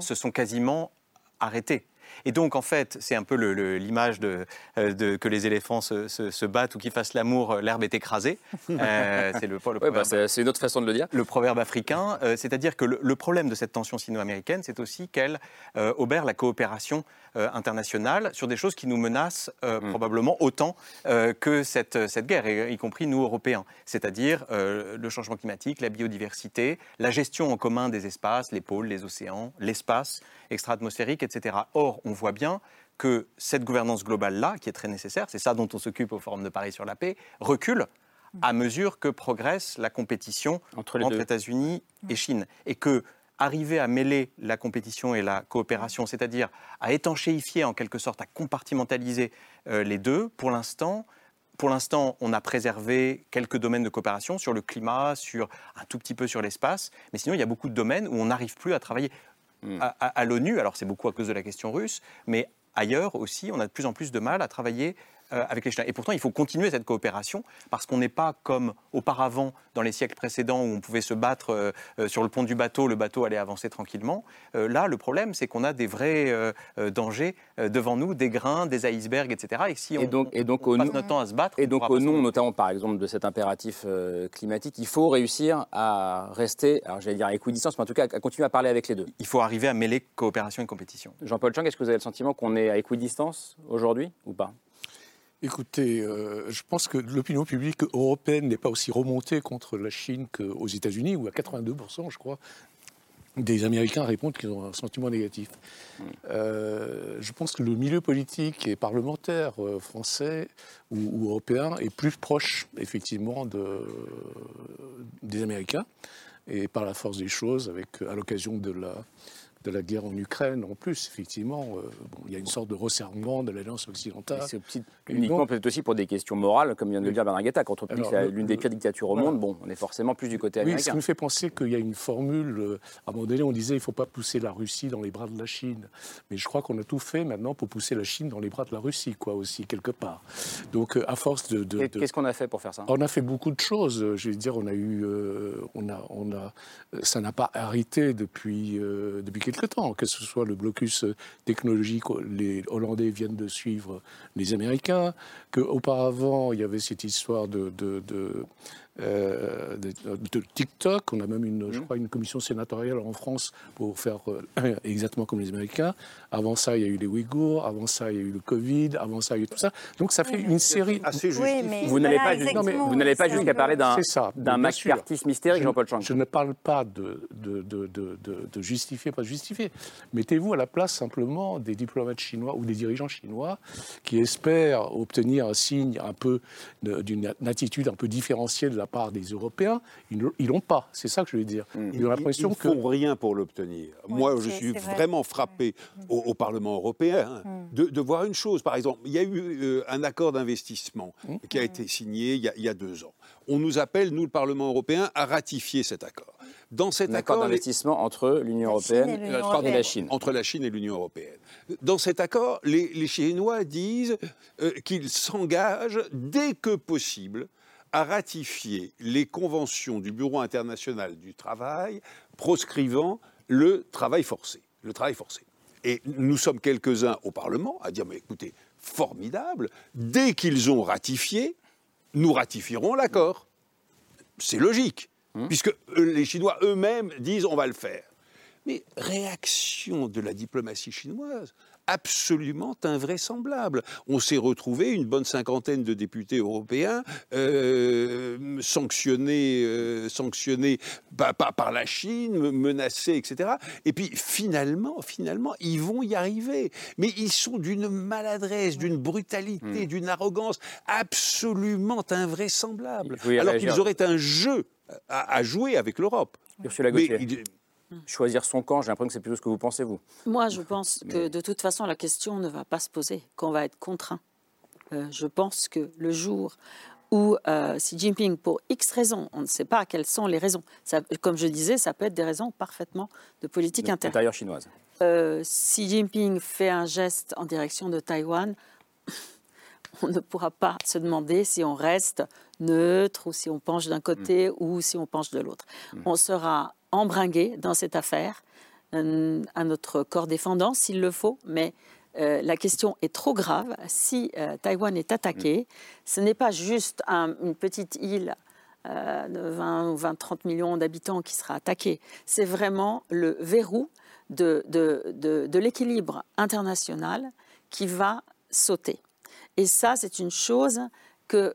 se sont quasiment arrêtées. Et donc, en fait, c'est un peu l'image euh, de, que les éléphants se, battent ou qu'ils fassent l'amour, euh, l'herbe est écrasée. Euh, c'est le, bah, une autre façon de le dire. Le proverbe africain, c'est-à-dire que le, problème de cette tension sino-américaine, c'est aussi qu'elle obère la coopération internationale sur des choses qui nous menacent hmm. probablement autant que cette, cette guerre, y compris nous, Européens. C'est-à-dire le changement climatique, la biodiversité, la gestion en commun des espaces, les pôles, les océans, l'espace extra-atmosphérique, etc. Or, on voit bien que cette gouvernance globale-là, qui est très nécessaire, c'est ça dont on s'occupe au Forum de Paris sur la paix, recule à mesure que progresse la compétition entre, États-Unis et Chine. Et que arriver à mêler la compétition et la coopération, c'est-à-dire à étanchéifier en quelque sorte, à compartimentaliser euh, les deux, pour l'instant, pour l'instant, on a préservé quelques domaines de coopération sur le climat, sur un tout petit peu sur l'espace, mais sinon il y a beaucoup de domaines où on n'arrive plus à travailler à, l'ONU, alors c'est beaucoup à cause de la question russe, mais ailleurs aussi, on a de plus en plus de mal à travailler euh, avec les Chinois. Et pourtant, il faut continuer cette coopération parce qu'on n'est pas comme auparavant dans les siècles précédents où on pouvait se battre euh, euh, sur le pont du bateau, le bateau allait avancer tranquillement. là, le problème, c'est qu'on a des vrais dangers devant nous, des grains, des icebergs, etc. Et si on, donc, et donc, passe notre temps à se battre, et donc au nom, notamment par exemple de cet impératif climatique, il faut réussir à rester, alors j'allais dire à équidistance, mais en tout cas à continuer à parler avec les deux. Il faut arriver à mêler coopération et compétition. Jean-Paul Chang, est-ce que vous avez le sentiment qu'on est à équidistance aujourd'hui ou pas? Écoutez, euh, je pense que l'opinion publique européenne n'est pas aussi remontée contre la Chine qu'aux États-Unis, où à 82%, je crois, des Américains répondent qu'ils ont un sentiment négatif. Euh, je pense que le milieu politique et parlementaire euh, français ou, européen est plus proche, effectivement, de, des Américains. Et par la force des choses, avec, à l'occasion de la, de la guerre en Ukraine, en plus, effectivement, euh, il y a une sorte de resserrement de l'Alliance occidentale. C'est uniquement peut-être aussi pour des questions morales, comme vient de le dire Bernard Guetta, contre l'une des pires dictatures au monde, bon, on est forcément plus du côté américain. Oui, ça me fait penser qu'il y a une formule, euh, à un moment donné, on disait il ne faut pas pousser la Russie dans les bras de la Chine. Mais je crois qu'on a tout fait maintenant pour pousser la Chine dans les bras de la Russie, quoi, aussi, quelque part. Donc, euh, à force de... Qu'est-ce qu'on a fait pour faire ça? On a fait beaucoup de choses. Je veux dire, on a eu... on a, on a, ça n'a pas arrêté depuis, depuis quelque temps, que ce soit le blocus technologique, les Hollandais viennent de suivre les Américains, qu'auparavant il y avait cette histoire de, de, euh, de, TikTok. On a même, une, je mmh. crois, une commission sénatoriale en France pour faire euh, exactement comme les Américains. Avant ça, il y a eu les Ouïghours. Avant ça, il y a eu le Covid. Avant ça, il y a eu tout ça. Donc ça fait une série assez juste. vous n'allez pas, vous n'allez pas jusqu'à parler d'un d'un McCarthyisme mystérique, Jean-Paul Chang. Je ne parle pas de, de, de, de justifier, pas de justifier. Mettez-vous à la place simplement des diplomates chinois ou des dirigeants chinois qui espèrent obtenir un signe un peu d'une attitude un peu différenciée de la part des Européens, ils l'ont pas. C'est ça que je veux dire. Mmh. Ils ont l'impression que. Ils font rien pour l'obtenir. Moi, je suis vraiment frappé mmh. Au, Parlement européen hein, mmh. de, voir une chose. Par exemple, il y a eu euh, un accord d'investissement qui a été signé il y a, il y a deux ans. On nous appelle, nous, le Parlement européen, à ratifier cet accord dans cet accord, d'investissement entre l'Union européenne et, la Chine. Entre la Chine et l'Union européenne. Dans cet accord, les, Chinois disent euh, qu'ils s'engagent dès que possible à ratifier les conventions du Bureau international du travail proscrivant le travail forcé. Le travail forcé. Et nous sommes quelques-uns au Parlement à dire mais écoutez, formidable, dès qu'ils ont ratifié, nous ratifierons l'accord. C'est logique, hum. puisque les Chinois eux-mêmes disent on va le faire. Mais réaction de la diplomatie chinoise, absolument invraisemblable. On s'est retrouvé, une bonne cinquantaine de députés européens, euh, sanctionnés, euh, sanctionnés par, la Chine, menacés, etc. Et puis finalement, finalement, ils vont y arriver. Mais ils sont d'une maladresse, d'une brutalité, hmm. d'une arrogance absolument invraisemblable. Alors qu'ils auraient un jeu à, jouer avec l'Europe. Choisir son camp, j'ai l'impression que c'est plutôt ce que vous pensez, vous. Moi, je pense que de toute façon, la question ne va pas se poser, qu'on va être contraint. Euh, je pense que le jour où euh, Xi Jinping, pour X raisons, on ne sait pas quelles sont les raisons, ça, comme je disais, ça peut être des raisons parfaitement de politique intérieure. intérieure chinoise. Euh, Xi Jinping fait un geste en direction de Taïwan, on ne pourra pas se demander si on reste neutre ou si on penche d'un côté mm. ou si on penche de l'autre. Mm. On sera embringué dans cette affaire euh, à notre corps défendant s'il le faut, mais euh, la question est trop grave. Si euh, Taïwan est attaqué, ce n'est pas juste une petite île de 20 ou 20, 30 millions d'habitants qui sera attaquée. C'est vraiment le verrou de, de l'équilibre international qui va sauter. Et ça, c'est une chose que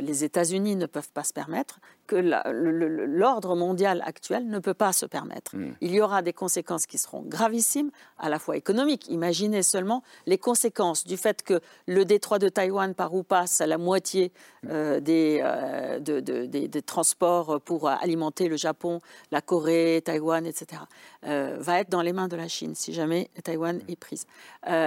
les États-Unis ne peuvent pas se permettre, que l'ordre mondial actuel ne peut pas se permettre. Hmm. Il y aura des conséquences qui seront gravissimes, à la fois économiques. Imaginez seulement les conséquences du fait que le détroit de Taïwan, par où passe la moitié hmm. euh, des, euh, des, transports pour alimenter le Japon, la Corée, Taïwan, etc., euh, va être dans les mains de la Chine si jamais Taïwan est prise.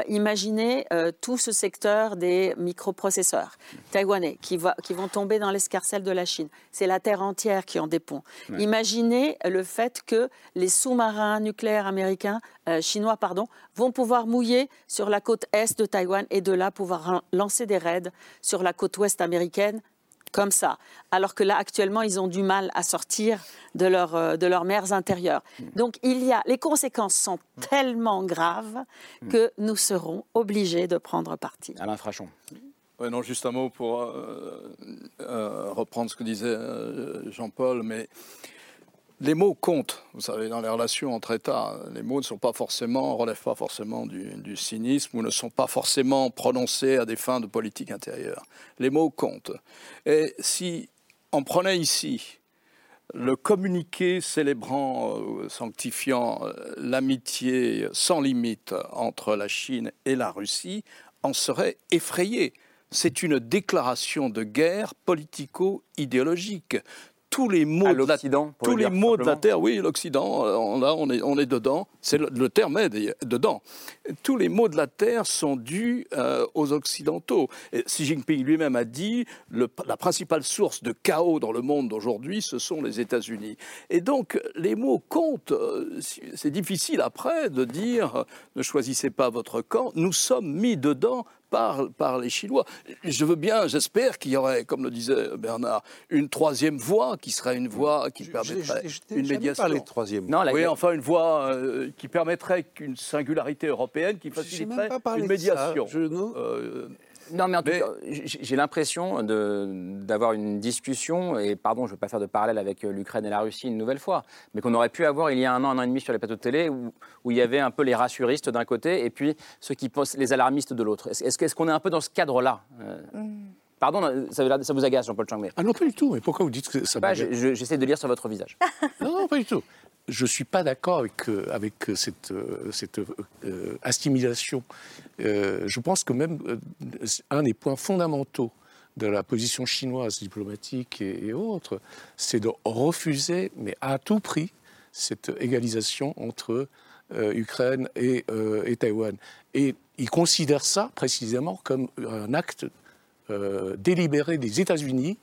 imaginez tout ce secteur des microprocesseurs taïwanais qui, va, qui vont tomber dans l'escarcelle de la Chine. C'est la entière qui en dépend. Imaginez le fait que les sous-marins nucléaires américains, euh, chinois, pardon, vont pouvoir mouiller sur la côte est de Taïwan et de là pouvoir lancer des raids sur la côte ouest américaine comme ça, alors que là actuellement ils ont du mal à sortir de, leur, euh, de leurs mers intérieures. Mm. Donc il y a, les conséquences sont tellement graves mm. que nous serons obligés de prendre parti. Alain Frachon. Oui, non, juste un mot pour euh, euh, reprendre ce que disait euh, Jean-Paul, mais les mots comptent. Vous savez, dans les relations entre États, les mots ne sont pas forcément, relèvent pas forcément du, cynisme ou ne sont pas forcément prononcés à des fins de politique intérieure. Les mots comptent. Et si on prenait ici le communiqué célébrant, sanctifiant l'amitié sans limite entre la Chine et la Russie en serait effrayé. C'est une déclaration de guerre politico-idéologique tous les mots de la, tous les mots de la terre, oui, l'Occident, euh, là on est, on est dedans, c'est le, terme est dedans. Tous les mots de la terre sont dus euh, aux Occidentaux. Et Xi Jinping lui-même a dit le, la principale source de chaos dans le monde d'aujourd'hui, ce sont les États-Unis. Et donc les mots comptent. Euh, c'est difficile après de dire ne choisissez pas votre camp. Nous sommes mis dedans par, par les Chinois. Je veux bien, j'espère qu'il y aurait, comme le disait Bernard, une troisième voie qui serait une voie qui permettrait une médiation. Parlé de troisième. Non, oui, enfin une voie euh, qui permettrait qu'une singularité européenne qui faciliterait une médiation. Je, non, mais en tout cas, j'ai l'impression d'avoir une discussion, et pardon, je ne veux pas faire de parallèle avec euh, l'Ukraine et la Russie une nouvelle fois, mais qu'on aurait pu avoir il y a un an, un an et demi sur les plateaux de télé, où, où il y avait un peu les rassuristes d'un côté, et puis ceux qui posent les alarmistes de l'autre. Est-ce qu'on est un peu dans ce cadre-là euh, mm. Pardon, ça, ça, vous agace, Jean-Paul Changmé Ah non, pas du tout. Mais pourquoi vous dites que ça J'essaie de lire sur votre visage. non, non, pas du tout je ne suis pas d'accord avec, euh, avec cette, euh, cette euh, assimilation. je pense que même un des points fondamentaux de la position chinoise diplomatique et, autres, c'est de refuser, mais à tout prix, cette égalisation entre Ukraine et, et, Taïwan. Et ils considèrent ça précisément comme un acte délibéré des États-Unis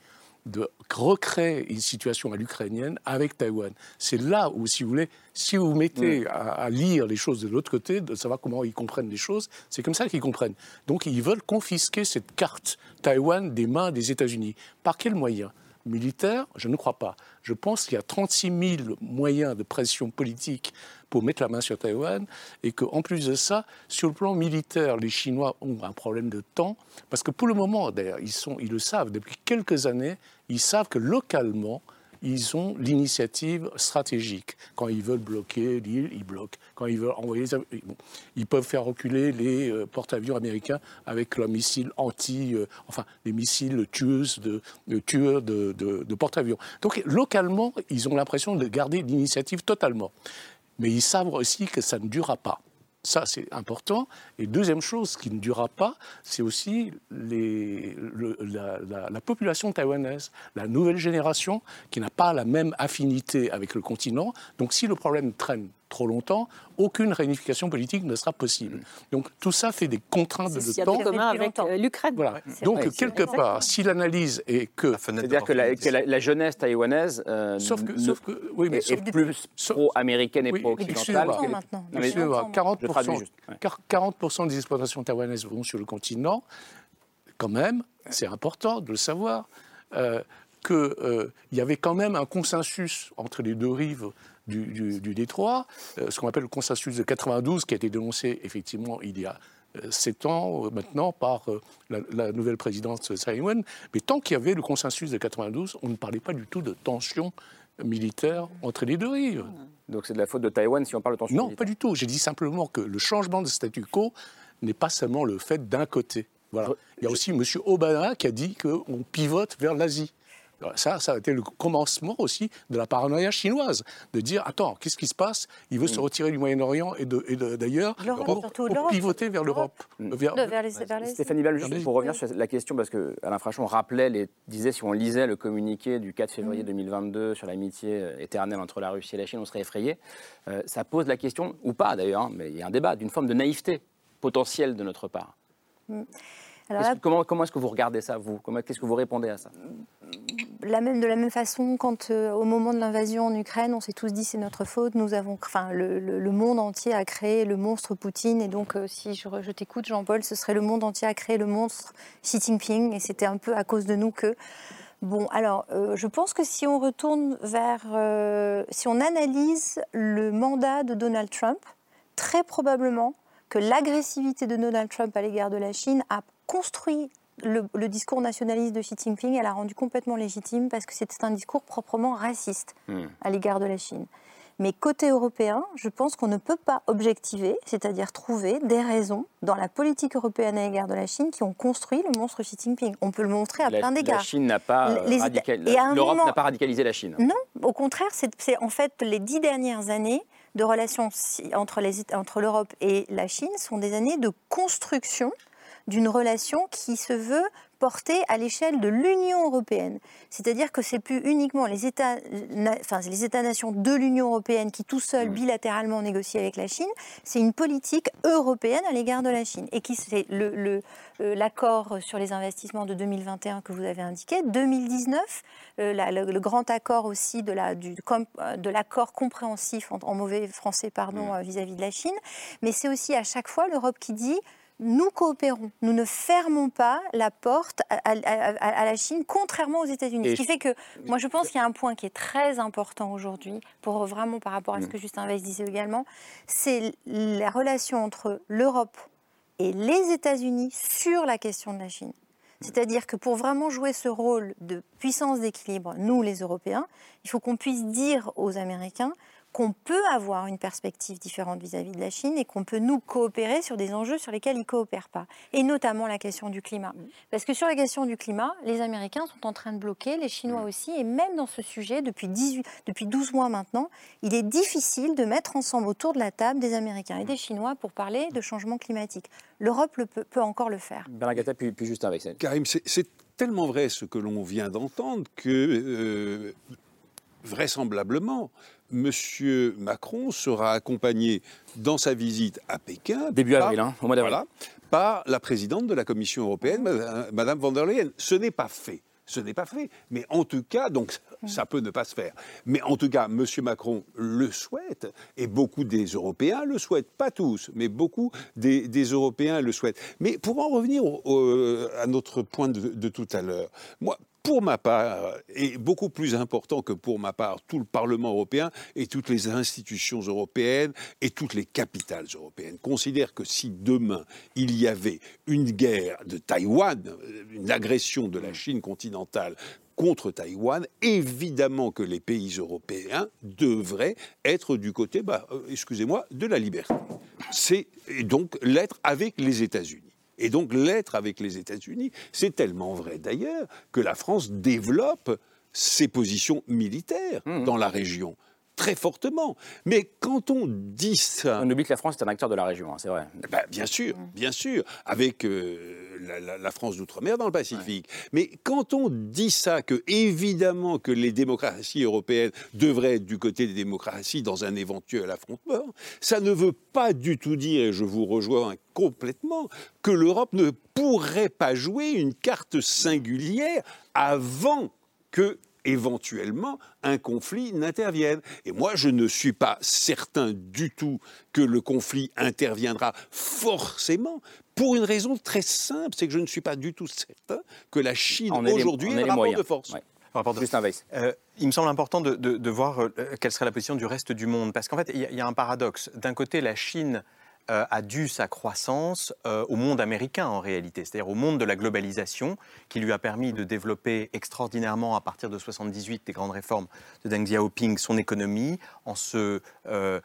de recréer une situation à l'ukrainienne avec Taïwan. C'est là où, si vous voulez, si vous vous mettez mm. à, lire les choses de l'autre côté, de savoir comment ils comprennent les choses, c'est comme ça qu'ils comprennent. Donc ils veulent confisquer cette carte Taïwan des mains des États-Unis. Par quels moyens? Militaire Je ne crois pas. Je pense qu'il y a 36 000 moyens de pression politique pour mettre la main sur Taïwan et qu'en plus de ça, sur le plan militaire, les Chinois ont un problème de temps parce que pour le moment, d'ailleurs, ils, le savent depuis quelques années, ils savent que localement, ils ont l'initiative stratégique. Quand ils veulent bloquer l'île, ils bloquent. Quand ils veulent envoyer, ils peuvent faire reculer les euh, porte-avions américains avec leurs missiles anti, euh, enfin les missiles tueuses de, tueurs de porte-avions. Donc localement, ils ont l'impression de garder l'initiative totalement mais ils savent aussi que ça ne durera pas. Ça, c'est important. Et deuxième chose qui ne durera pas, c'est aussi la, population taïwanaise, la nouvelle génération qui n'a pas la même affinité avec le continent. Donc si le problème traîne trop longtemps, aucune réunification politique ne sera possible. Donc tout ça fait des contraintes de temps. commun avec l'Ukraine. Voilà. Donc quelque part, si l'analyse est que... C'est-à-dire que, la, jeunesse taïwanaise euh, sauf que, sauf que, oui, mais est, plus pro-américaine et pro-occidentale. 40%, 40 des exploitations taïwanaises vont sur le continent. Quand même, c'est important de le savoir. Euh, qu'il euh, y avait quand même un consensus entre les deux rives du, détroit, euh, ce qu'on appelle le consensus de 92, qui a été dénoncé effectivement il y a euh, sept ans maintenant par la, nouvelle présidente Tsai Ing-wen. Mais tant qu'il y avait le consensus de 92, on ne parlait pas du tout de tension militaire entre les deux rives. Donc c'est de la faute de Taïwan si on parle de tension Non, pas du tout. J'ai dit simplement que le changement de statu quo n'est pas seulement le fait d'un côté. Voilà. Il y a aussi M. Obama qui a dit qu'on pivote vers l'Asie. Ça, ça a été le commencement aussi de la paranoïa chinoise, de dire attends, qu'est-ce qui se passe? Il veut se mm. retirer du Moyen-Orient et d'ailleurs pour, pour, pivoter vers l'Europe. Mm. Stéphanie Ball, juste pour revenir sur la question, parce que Alain Frachon rappelait, les, disait si on lisait le communiqué du 4 février 2022 mm. sur l'amitié euh, éternelle entre la Russie et la Chine, on serait effrayé. Euh, ça pose la question, ou pas d'ailleurs, hein, mais il y a un débat, d'une forme de naïveté potentielle de notre part. Comment, comment est-ce que vous regardez ça, vous? Qu'est-ce que vous répondez à ça? La même, de la même façon, quand euh, au moment de l'invasion en Ukraine, on s'est tous dit c'est notre faute, nous avons, enfin, le, monde entier a créé le monstre Poutine, et donc euh, si je, je t'écoute, Jean-Paul, ce serait le monde entier a créé le monstre Xi Jinping, et c'était un peu à cause de nous que. Bon, alors, euh, je pense que si on retourne vers, si on analyse le mandat de Donald Trump, très probablement que l'agressivité de Donald Trump à l'égard de la Chine a construit le, discours nationaliste de Xi Jinping, elle a rendu complètement légitime parce que c'était un discours proprement raciste hmm. à l'égard de la Chine. Mais côté européen, je pense qu'on ne peut pas objectiver, c'est-à-dire trouver des raisons dans la politique européenne à l'égard de la Chine qui ont construit le monstre Xi Jinping. On peut le montrer à plein d'égards. La Chine n'a pas l'Europe n'a pas radicalisé la Chine. Non, au contraire, c'est en fait les dix dernières années de relations entre, entre l'Europe et la Chine sont des années de construction d'une relation qui se veut portée à l'échelle de l'Union européenne. C'est-à-dire que c'est plus uniquement les États, enfin, les États-nations de l'Union européenne qui tout seuls mmh. bilatéralement négocient avec la Chine. C'est une politique européenne à l'égard de la Chine et qui c'est le, euh, l'accord sur les investissements de 2021 que vous avez indiqué, 2019, euh, le, grand accord aussi de, la, du, de l'accord compréhensif en, mauvais français pardon mmh. vis-à-vis -vis de la Chine, mais c'est aussi à chaque fois l'Europe qui dit nous coopérons, nous ne fermons pas la porte à, la Chine, contrairement aux États-Unis. Ce qui fait que, moi, je pense qu'il y a un point qui est très important aujourd'hui, pour vraiment par rapport à ce mm. que Justin Weiss disait également, c'est la relation entre l'Europe et les États-Unis sur la question de la Chine. C'est-à-dire que pour vraiment jouer ce rôle de puissance d'équilibre, nous les Européens, il faut qu'on puisse dire aux Américains qu'on peut avoir une perspective différente vis-à-vis de la Chine et qu'on peut nous coopérer sur des enjeux sur lesquels ils ne coopèrent pas. Et notamment la question du climat. Mm. Parce que sur la question du climat, les Américains sont en train de bloquer, les Chinois mm. aussi, et même dans ce sujet, depuis, 18, depuis 12 mois maintenant, il est difficile de mettre ensemble autour de la table des Américains et des Chinois pour parler de changement climatique. L'Europe peut, encore le faire. Puis, puis juste avec ça. Karim, c'est tellement vrai ce que l'on vient d'entendre que euh, vraisemblablement, M. Macron sera accompagné dans sa visite à Pékin. Début avril, hein, au mois d'avril. par la présidente de la Commission européenne, Mme von der Leyen. Ce n'est pas fait. Ce n'est pas fait. Mais en tout cas, donc ça peut ne pas se faire. Mais en tout cas, M. Macron le souhaite, et beaucoup des Européens le souhaitent. Pas tous, mais beaucoup des, Européens le souhaitent. Mais pour en revenir à notre point de, de tout à l'heure, moi, pour ma part, et beaucoup plus important que pour ma part, tout le Parlement européen et toutes les institutions européennes et toutes les capitales européennes. Considèrent que si demain il y avait une guerre de Taïwan, une agression de la Chine continentale contre Taïwan, évidemment que les pays européens devraient être du côté, bah, euh, excusez-moi, de la liberté. C'est donc l'être avec les États-Unis et donc l'être avec les États-Unis. C'est tellement vrai d'ailleurs que la France développe ses positions militaires mmh. dans la région très fortement. Mais quand on dit ça... On oublie que la France est un acteur de la région, hein, c'est vrai. Ben, bien sûr, bien sûr, avec euh, la, France d'outre-mer dans le Pacifique. Mais quand on dit ça, que évidemment que les démocraties européennes devraient être du côté des démocraties dans un éventuel affrontement, ça ne veut pas du tout dire, et je vous rejoins complètement, que l'Europe ne pourrait pas jouer une carte singulière avant que éventuellement un conflit n'intervienne. Et moi, je ne suis pas certain du tout que le conflit interviendra forcément. Pour une raison très simple, c'est que je ne suis pas du tout certain que la Chine aujourd'hui ait un rapport de force. Euh, il me semble important de, voir euh, quelle serait la position du reste du monde. Parce qu'en fait, il y, a un paradoxe. D'un côté, la Chine euh, a dû sa croissance euh, au monde américain en réalité, c'est-à-dire au monde de la globalisation, qui lui a permis de développer extraordinairement à partir de 78 des grandes réformes de Deng Xiaoping son économie en euh,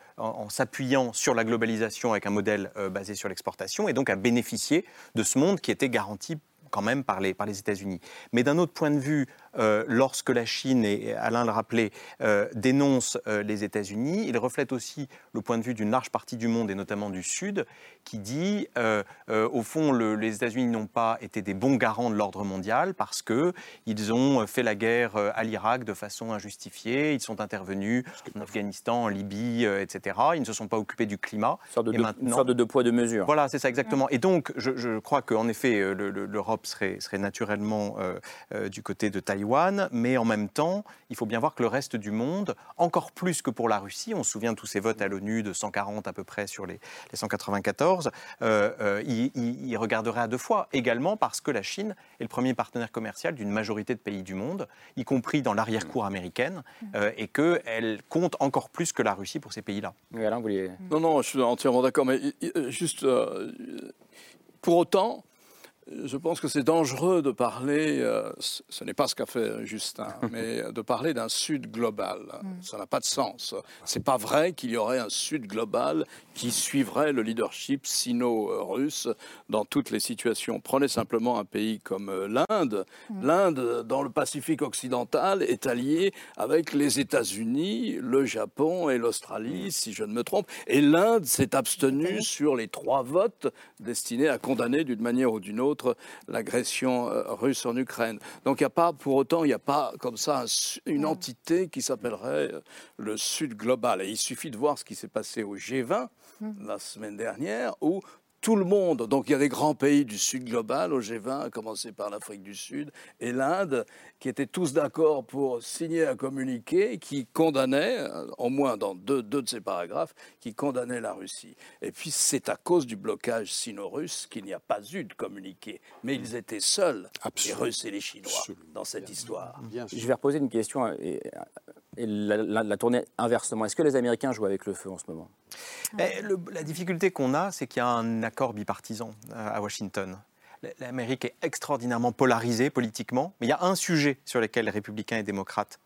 s'appuyant sur la globalisation avec un modèle basé sur l'exportation et donc à bénéficier de ce monde qui était garanti quand même par les, par les États-Unis. Mais d'un autre point de vue, euh, lorsque la Chine, et Alain le rappelait, euh, dénonce euh, les États-Unis, il reflète aussi le point de vue d'une large partie du monde, et notamment du Sud, qui dit, au fond, les États-Unis n'ont pas été des bons garants de l'ordre mondial parce qu'ils ont fait la guerre à l'Irak de façon injustifiée, ils sont intervenus en Afghanistan, en Libye, etc. Ils ne se sont pas occupés du climat. Une sorte de, deux, une sorte de deux poids, deux mesures. Voilà, c'est ça exactement. Et donc, je, je crois qu'en effet, l'Europe serait, serait, naturellement du côté de Taïwan mais en même temps, il faut bien voir que le reste du monde, encore plus que pour la Russie, on se souvient de tous ces votes à l'ONU de 140 à peu près sur les, 194, euh, euh, il, regarderait à deux fois, également parce que la Chine est le premier partenaire commercial d'une majorité de pays du monde, y compris dans l'arrière-cour américaine, euh, et qu'elle compte encore plus que la Russie pour ces pays-là. Non, non, je suis entièrement d'accord, mais juste pour autant, je pense que c'est dangereux de parler, euh, ce n'est pas ce qu'a fait Justin, mais de parler d'un Sud global. Mm. Ça n'a pas de sens. C'est pas vrai qu'il y aurait un Sud global qui suivrait le leadership sino-russe dans toutes les situations. Prenez simplement un pays comme euh, l'Inde. Mm. L'Inde, dans le Pacifique occidental, est alliée avec les États-Unis, le Japon et l'Australie, mm. si je ne me trompe. Et l'Inde s'est abstenue sur les trois votes destinés à condamner d'une manière ou d'une autre l'agression euh, russe en Ukraine. Donc il n'y a pas, pour autant, il n'y a pas comme ça une entité qui s'appellerait euh, le Sud global. Et il suffit de voir ce qui s'est passé au G20 mmh. la semaine dernière, où tout le monde. Donc il y a des grands pays du Sud global au G20, à commencer par l'Afrique du Sud et l'Inde, qui étaient tous d'accord pour signer un communiqué qui condamnait, au moins dans deux, deux de ces paragraphes, qui condamnait la Russie. Et puis c'est à cause du blocage sino-russe qu'il n'y a pas eu de communiqué. Mais ils étaient seuls, les Russes et les Chinois, dans cette histoire. Je vais reposer une question la, tourner inversement. Est-ce que les Américains jouent avec le feu en ce moment? Eh, La difficulté qu'on a, c'est qu'il y a un accord bipartisan euh, à Washington. L'Amérique est extraordinairement polarisée politiquement, mais il y a un sujet sur lequel les républicains et démocrates,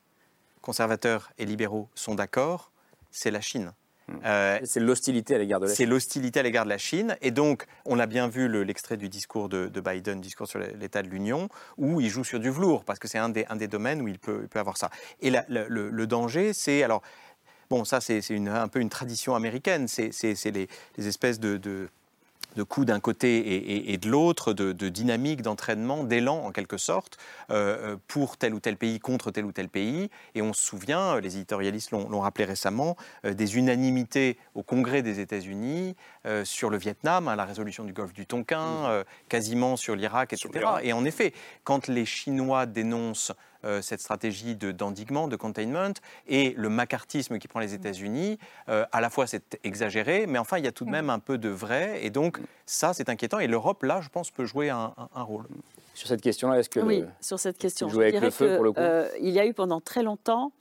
conservateurs et libéraux sont d'accord, c'est la Chine. Hmm. Euh, c'est l'hostilité à l'égard de la Chine. C'est l'hostilité à l'égard de la Chine. Et donc, on a bien vu l'extrait du discours de, Biden, discours sur l'état de l'Union, où il joue sur du velours, parce que c'est un des, un des domaines où il peut, il peut avoir ça. Et le, danger, c'est. Alors, bon, ça, c'est un peu une tradition américaine. C'est les, les, espèces de de coups d'un côté et, de l'autre, de, dynamique, d'entraînement, d'élan en quelque sorte, euh, euh, pour tel ou tel pays contre tel ou tel pays. Et on se souvient, les éditorialistes l'ont rappelé récemment, euh, des unanimités au Congrès des États-Unis sur le Vietnam, hein, la résolution du golfe du Tonkin, quasiment sur l'Irak, etc. Et en effet, quand les Chinois dénoncent euh, cette stratégie d'endiguement, de, containment, et le macartisme qui prend les États-Unis, euh, à la fois c'est exagéré, mais enfin il y a tout de même un peu de vrai, et donc ça c'est inquiétant, et l'Europe là je pense peut jouer un, rôle. Sur cette question-là, est-ce que... Oui, sur cette question, je dirais que, euh, il y a eu pendant très longtemps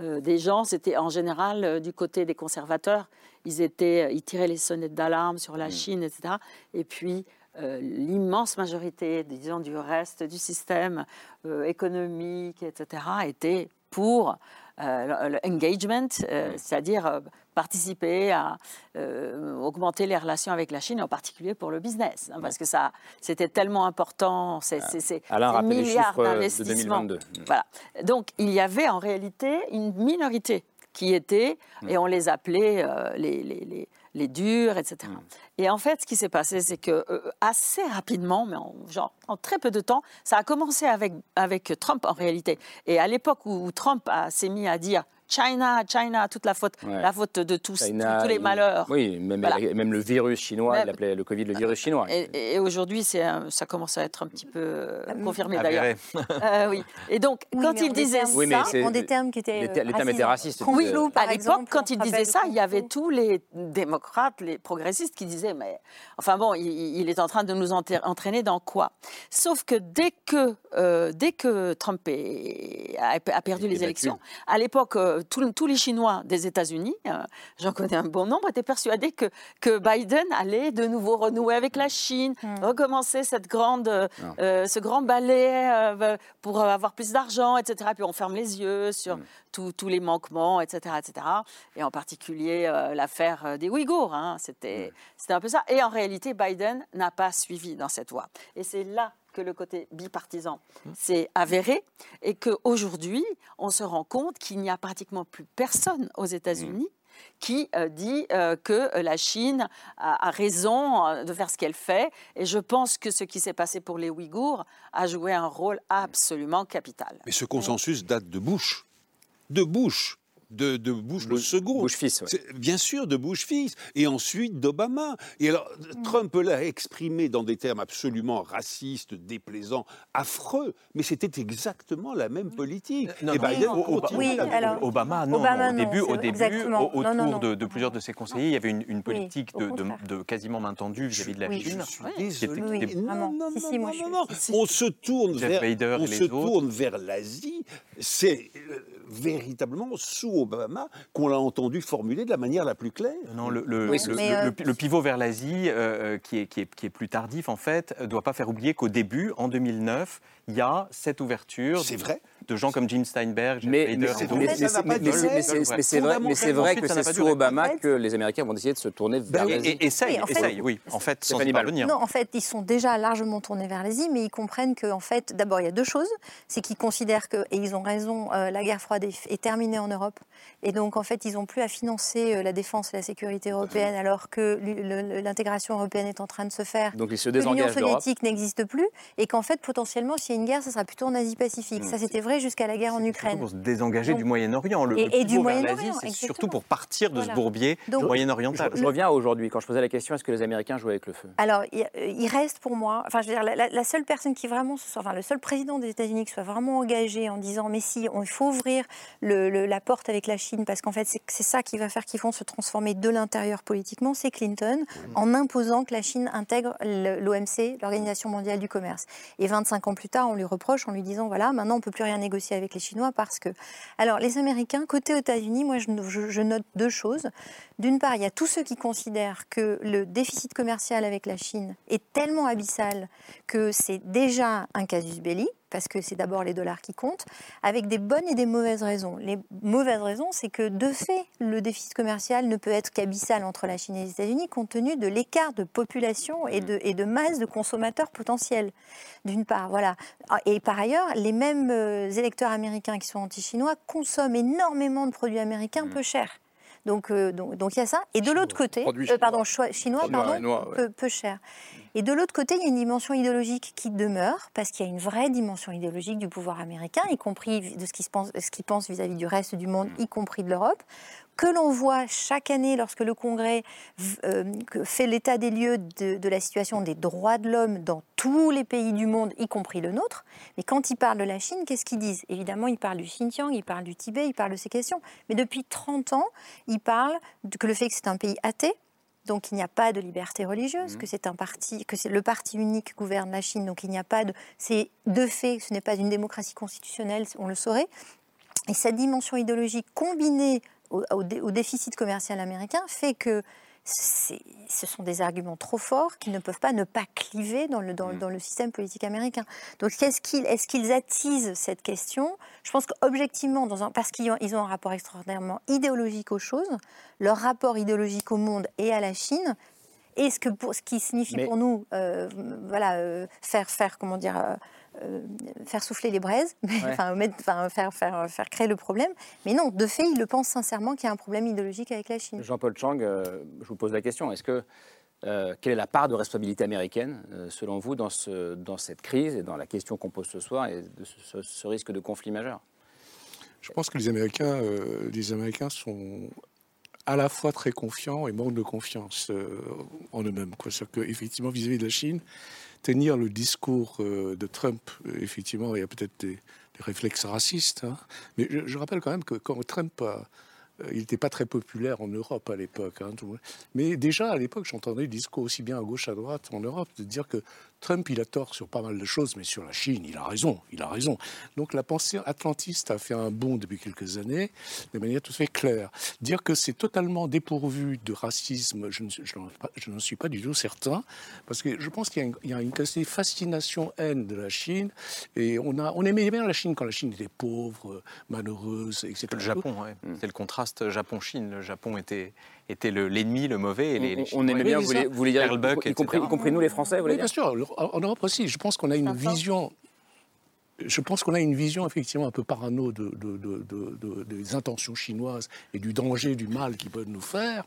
des gens, c'était en général du côté des conservateurs, ils, étaient, ils tiraient les sonnettes d'alarme sur la mm. Chine, etc. Et puis euh, l'immense majorité, disons, du reste du système euh, économique, etc., était pour euh, l'engagement, c'est-à-dire participer à augmenter les relations avec la Chine, en particulier pour le business, hein, parce que ça, c'était tellement important, c'est des milliards d'investissements. Voilà. Donc, il y avait en réalité une minorité qui était, et on les appelait les, les les durs, etc. Et en fait, ce qui s'est passé, c'est que euh, assez rapidement, mais en, genre, en très peu de temps, ça a commencé avec, avec Trump en réalité. Et à l'époque où Trump s'est mis à dire China, China, toute la faute, la faute de tous, tous les malheurs. Oui, même, même le virus chinois, il appelait le Covid le virus chinois. Et, aujourd'hui, ça commence à être un petit peu euh, confirmé d'ailleurs. Euh, oui. Et donc, quand il disait ça, en des termes qui étaient les, termes étaient racistes. Oui, à l'époque, quand il disait ça, il y avait tous les démocrates, les progressistes qui disaient, mais enfin bon, il, est en train de nous entraîner dans quoi? Sauf que dès que euh, dès que Trump a, perdu les élections, à l'époque tous, les Chinois des États-Unis, euh, j'en connais un bon nombre, étaient persuadés que, que Biden allait de nouveau renouer avec la Chine, hmm. recommencer cette grande, euh, euh, ce grand ballet pour avoir plus d'argent, etc. Puis on ferme les yeux sur hmm. tous les manquements, etc., etc. Et en particulier l'affaire des Ouïghours. Hein, c'était un peu ça. Et en réalité, Biden n'a pas suivi dans cette voie. Et c'est là que le côté bipartisan s'est avéré et qu'aujourd'hui, on se rend compte qu'il n'y a pratiquement plus personne aux États-Unis qui euh, dit euh, que la Chine a, raison euh, de faire ce qu'elle fait. Et je pense que ce qui s'est passé pour les Ouïghours a joué un rôle absolument capital. Mais ce consensus date de Bush. De Bush de, de Bush le second. Bush fils, Bien sûr, de Bush fils. Et ensuite d'Obama. Et alors, mm. Trump l'a exprimé dans des termes absolument racistes, déplaisants, affreux. Mais c'était exactement la même politique. et Biden oui, alors, Obama, non. au début, au début autour De, plusieurs de ses conseillers, il y avait une, politique de, quasiment main tendue vis-à-vis de la Chine. Je suis désolé. Non, non, non, On se tourne vers, on se tourne vers l'Asie. C'est euh, véritablement sous Obama qu'on l'a entendu formuler de la manière la plus claire. Non, le, le, pivot vers l'Asie, qui, est, qui, est, qui, est, plus tardif en fait, ne doit pas faire oublier qu'au début, en 2009, il y a cette ouverture. C'est vrai de gens comme Jim Steinberg, mais, mais c'est vrai, mais c'est vrai que c'est sous Obama que les Américains vont décider de se tourner vers l'Asie. Et, essayent, oui, en fait, sans parvenir. Non, en fait, ils sont déjà largement tournés vers l'Asie, mais ils comprennent qu'en fait, d'abord, il y a deux choses. C'est qu'ils considèrent que, et ils ont raison, euh, la guerre froide est, terminée en Europe. Et donc, en fait, ils n'ont plus à financer euh, la défense et la sécurité européenne, alors que l'intégration européenne est en train de se faire. Donc, ils se désengagent L'Union soviétique n'existe plus, et qu'en fait, potentiellement, s'il y a une guerre, ça sera plutôt en Asie-Pacifique. Ça, c'était vrai jusqu'à la guerre en Ukraine. Pour se désengager du Moyen-Orient. Le, et, du Moyen-Orient, c'est surtout pour partir de ce bourbier moyen-oriental. Je, reviens aujourd'hui. Quand je posais la question, est-ce que les Américains jouent avec le feu? Alors, il, reste pour moi, enfin, je veux dire, la, seule personne qui vraiment, enfin, le seul président des États-Unis qui soit vraiment engagé en disant, mais si, il faut ouvrir la porte avec la Chine, parce qu'en fait, c'est ça qui va faire qu'ils vont se transformer de l'intérieur politiquement, c'est Clinton, en imposant que la Chine intègre l'OMC, l'Organisation mondiale du commerce. Et 25 ans plus tard, on lui reproche en lui disant, voilà, maintenant, on peut plus rien négocier avec les Chinois parce que. Alors, les Américains, côté États-Unis, moi, je, note deux choses. D'une part, il y a tous ceux qui considèrent que le déficit commercial avec la Chine est tellement abyssal que c'est déjà un casus belli parce que c'est d'abord les dollars qui comptent, avec des bonnes et des mauvaises raisons. Les mauvaises raisons, c'est que de fait, le déficit commercial ne peut être qu'abyssal entre la Chine et les États-Unis compte tenu de l'écart de population et de, et de masse de consommateurs potentiels, d'une part. Voilà. Et par ailleurs, les mêmes euh, électeurs américains qui sont anti-chinois consomment énormément de produits américains mmh. peu chers. Donc, euh, donc, donc, il y a ça. Et de l'autre côté, euh, pardon, chinois, pardon, peu, peu, cher. Et de l'autre côté, il y a une dimension idéologique qui demeure, parce qu'il y a une vraie dimension idéologique du pouvoir américain, y compris de ce qu'il pense, pense vis-à-vis du reste du monde, y compris de l'Europe, que l'on voit chaque année lorsque le Congrès euh, fait l'état des lieux de, la situation des droits de l'homme dans tous les pays du monde, y compris le nôtre. Mais quand ils parlent de la Chine, qu'est-ce qu'ils disent? Évidemment, ils parlent du Xinjiang, ils parlent du Tibet, ils parlent de ces questions. Mais depuis 30 ans, ils parlent que le fait que c'est un pays athée, donc il n'y a pas de liberté religieuse, mmh. que c'est un parti, que c'est le parti unique gouverne la Chine, donc il n'y a pas de, c'est de fait, ce n'est pas une démocratie constitutionnelle, on le saurait. Et cette dimension idéologique combinée au, au déficit commercial américain fait que ce sont des arguments trop forts qui ne peuvent pas ne pas cliver dans le, dans, mm. le système politique américain. Donc est-ce qu'ils est attisent cette question? Je pense qu'objectivement, parce qu'ils ont, ils ont un rapport extraordinairement idéologique aux choses, leur rapport idéologique au monde et à la Chine, et ce, que pour, ce qui signifie pour nous euh, voilà, euh, faire, faire, comment dire, euh, euh, faire souffler les braises, enfin, faire, faire, faire créer le problème. Mais non, de fait, il le pense sincèrement qu'il y a un problème idéologique avec la Chine. Jean-Paul Chang, euh, je vous pose la question. Est-ce que euh, quelle est la part de responsabilité américaine, selon vous, dans, ce, dans cette crise et dans la question qu'on pose ce soir et de ce, risque de conflit majeur? Je pense que les Américains, les Américains sont à la fois très confiants et manquent de confiance en eux-mêmes. C'est-à-dire qu'effectivement, vis-à-vis de la Chine, tenir le discours euh, de Trump, euh, effectivement, il y a peut-être des, réflexes racistes, hein. mais je, rappelle quand même que quand Trump euh, il n'était pas très populaire en Europe à l'époque. Hein, mais déjà à l'époque, j'entendais des discours aussi bien à gauche à droite en Europe de dire que Trump, il a tort sur pas mal de choses, mais sur la Chine, il a raison, il a raison. Donc la pensée atlantiste a fait un bond depuis quelques années, de manière tout à fait claire. Dire que c'est totalement dépourvu de racisme, je n'en suis pas du tout certain, parce que je pense qu'il y, a une, fascination-haine de la Chine, et on, a, on aimait bien la Chine quand la Chine était pauvre, malheureuse, etc. Le Japon, c'est le contraste Japon-Chine. Le Japon était était l'ennemi, le, mauvais. Et les, on, aimait bien, vous voulez, dire, y, compris, y, compris, nous les Français, vous oui, bien sûr. En Europe aussi, je pense qu'on a une vision je pense qu'on a une vision effectivement un peu parano de, des intentions chinoises et du danger, du mal qu'ils peuvent nous faire.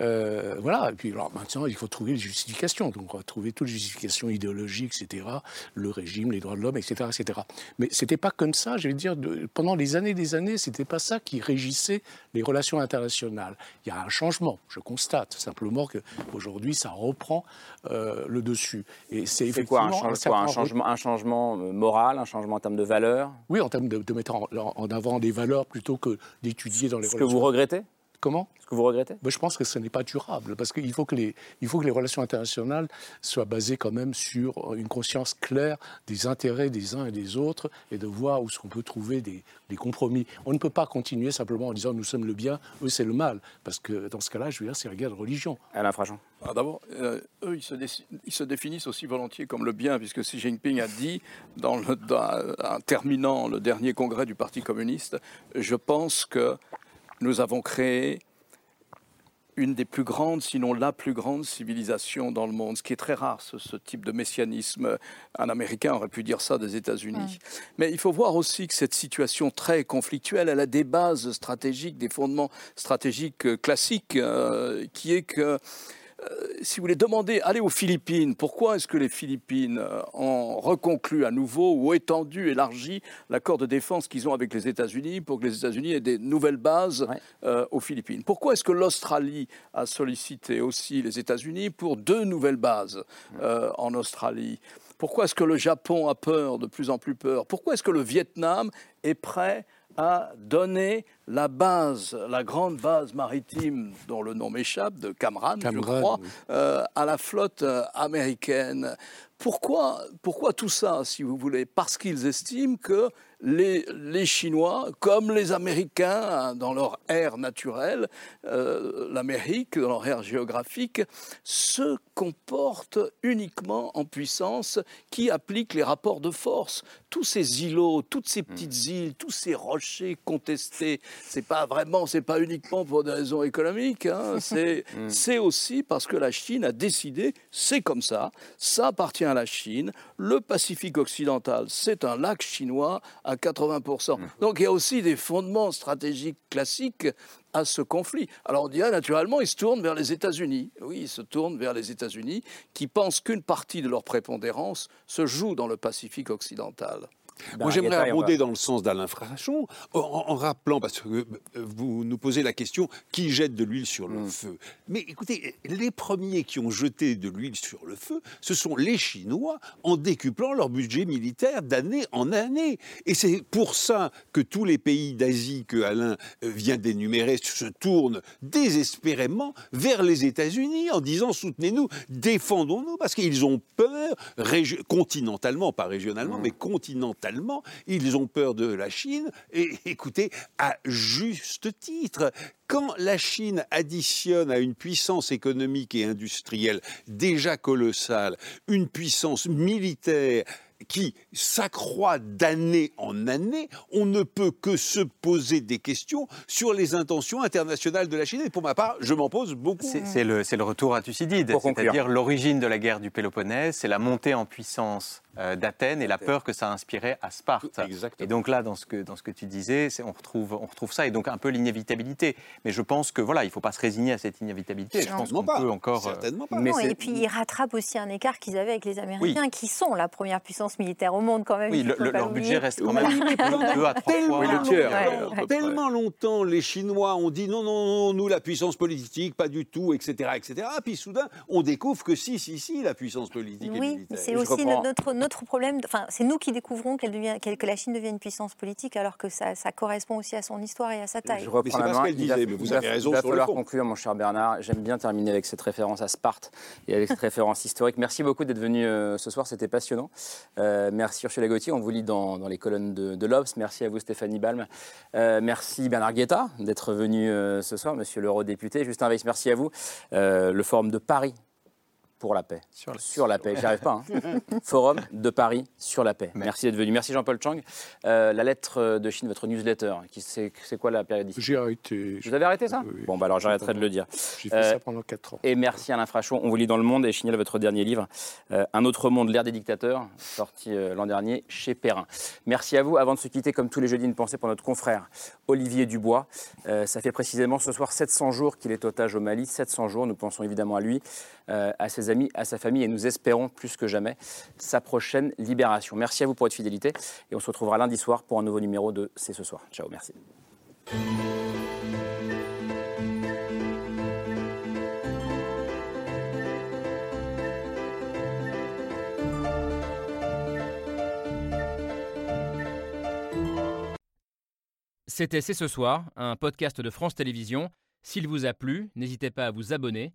Euh, voilà, et puis alors, maintenant, il faut trouver les justifications. Donc, on va trouver toutes les justifications idéologiques, etc., le régime, les droits de l'homme, etc., etc. Mais c'était pas comme ça, je vais dire, pendant les années des années, c'était pas ça qui régissait les relations internationales. Il y a un changement, je constate simplement qu'aujourd'hui, ça reprend euh, le dessus. Et c'est effectivement quoi, un, changement, un changement euh, moral, un changement en termes de valeurs Oui, en termes de, mettre en, avant des valeurs plutôt que d'étudier dans les Ce que vous regrettez Comment Est-ce que vous regrettez Je pense que ce n'est pas durable, parce qu'il faut, que les, il faut que les relations internationales soient basées quand même sur une conscience claire des intérêts des uns et des autres, et de voir où est-ce qu'on peut trouver des, compromis. On ne peut pas continuer simplement en disant nous sommes le bien, eux c'est le mal, parce que dans ce cas-là, je veux dire, c'est la guerre de religion. Alain Frachon. Ah, d'abord, euh, eux, ils se, ils se, définissent aussi volontiers comme le bien, puisque Xi Jinping a dit, dans le, en terminant le dernier congrès du Parti communiste, je pense que nous avons créé une des plus grandes, sinon la plus grande civilisation dans le monde, ce qui est très rare, ce, type de messianisme. Un Américain aurait pu dire ça des États-Unis. Mais il faut voir aussi que cette situation très conflictuelle, elle a des bases stratégiques, des fondements stratégiques classiques, euh, qui est que euh, si vous voulez demander, allez aux Philippines, pourquoi est-ce que les Philippines euh, ont reconclu à nouveau ou étendu, élargi l'accord de défense qu'ils ont avec les États-Unis pour que les États-Unis aient des nouvelles bases euh, aux Philippines? Pourquoi est-ce que l'Australie a sollicité aussi les États-Unis pour deux nouvelles bases en Australie? Pourquoi est-ce que le Japon a peur, de plus en plus peur? Pourquoi est-ce que le Vietnam est prêt a donné la base, la grande base maritime dont le nom m'échappe, de Camran, je crois, euh, à la flotte euh, américaine. Pourquoi, pourquoi tout ça, si vous voulez? Parce qu'ils estiment que les, les, Chinois, comme les Américains hein, dans leur aire naturelle, euh, l'Amérique dans leur aire géographique, se comportent uniquement en puissance qui applique les rapports de force. Tous ces îlots, toutes ces petites hmm. îles, tous ces rochers contestés, c'est pas vraiment, c'est pas uniquement pour des raisons économiques, hein, hmm. c'est aussi parce que la Chine a décidé, c'est comme ça, ça appartient à la Chine, le Pacifique occidental, c'est un lac chinois à 80%. Mmh. Donc il y a aussi des fondements stratégiques classiques à ce conflit. Alors on dirait naturellement, ils se tournent vers les États-Unis. Oui, ils se tournent vers les États-Unis qui pensent qu'une partie de leur prépondérance se joue dans le Pacifique occidental. Moi, j'aimerais abonder dans le sens d'Alain Frachon, en, rappelant, parce que euh, vous nous posez la question, qui jette de l'huile sur le hmm. feu? Mais écoutez, les premiers qui ont jeté de l'huile sur le feu, ce sont les Chinois, en décuplant leur budget militaire d'année en année. Et c'est pour ça que tous les pays d'Asie que Alain euh, vient d'énumérer se tournent désespérément vers les États-Unis en disant soutenez-nous, défendons-nous, parce qu'ils ont peur, continentalement, pas régionalement, hmm. mais continentalement ils ont peur de la Chine, et écoutez, à juste titre, quand la Chine additionne à une puissance économique et industrielle déjà colossale, une puissance militaire qui s'accroît d'année en année, on ne peut que se poser des questions sur les intentions internationales de la Chine. Et pour ma part, je m'en pose beaucoup. C'est le, le, retour à Thucydide, c'est-à-dire l'origine de la guerre du Péloponnèse, c'est la montée en puissance d'Athènes et la peur que ça inspirait à Sparte. Et donc là, dans ce que, dans ce que tu disais, on retrouve, on retrouve ça, et donc un peu l'inévitabilité. Mais je pense que voilà, il ne faut pas se résigner à cette inévitabilité. Je pense qu'on peut encore... Euh, Certainement pas. Mais et puis ils rattrapent aussi un écart qu'ils avaient avec les Américains, qui sont la première puissance militaire au monde quand même. Oui, leur budget reste quand même deux à trois fois le tiers. Tellement longtemps, les Chinois ont dit non, non, non, nous, la puissance politique, pas du tout, etc., etc. Puis soudain, on découvre que si, si, si, la puissance politique. Oui, c'est aussi notre, notre problème. Enfin, c'est nous qui découvrons qu'elle devient, que la Chine devient une puissance politique, alors que ça, ça, correspond aussi à son histoire et à sa taille. Je reprends mais la main. Disait, mais vous avez raison il va falloir conclure, mon cher Bernard. J'aime bien terminer avec cette référence à Sparte et avec cette référence historique. Merci beaucoup d'être venu euh, ce soir, c'était passionnant. Euh, merci Ursula Gauthier, on vous lit dans, dans les colonnes de, de l'Obs. Merci à vous Stéphanie Balm. Euh, merci Bernard Guetta d'être venu euh, ce soir, monsieur l'eurodéputé. Justin Weiss, merci à vous. Euh, le Forum de Paris pour la paix. Sur la, sur la paix, j'y arrive pas. Hein. Forum de Paris sur la paix. Merci, d'être venu. Merci Jean-Paul Chang. Euh, la lettre de Chine, votre newsletter, c'est quoi la période J'ai arrêté. Vous avez arrêté ça? Bon, bah alors j'arrêterai de le dire. J'ai fait ça euh, pendant 4 ans. Et merci Alain Frachon. On vous lit dans Le Monde et Chinel, votre dernier livre, euh, Un autre monde, l'ère des dictateurs, sorti l'an dernier chez Perrin. Merci à vous. Avant de se quitter, comme tous les jeudis, une pensée pour notre confrère Olivier Dubois. ça fait précisément ce soir 700 jours qu'il est otage au Mali. 700 jours, nous pensons évidemment à lui, à ses à sa famille, et nous espérons plus que jamais sa prochaine libération. Merci à vous pour votre fidélité, et on se retrouvera lundi soir pour un nouveau numéro de C'est ce soir. Ciao, merci. C'était C'est ce soir, un podcast de France Télévisions. S'il vous a plu, n'hésitez pas à vous abonner.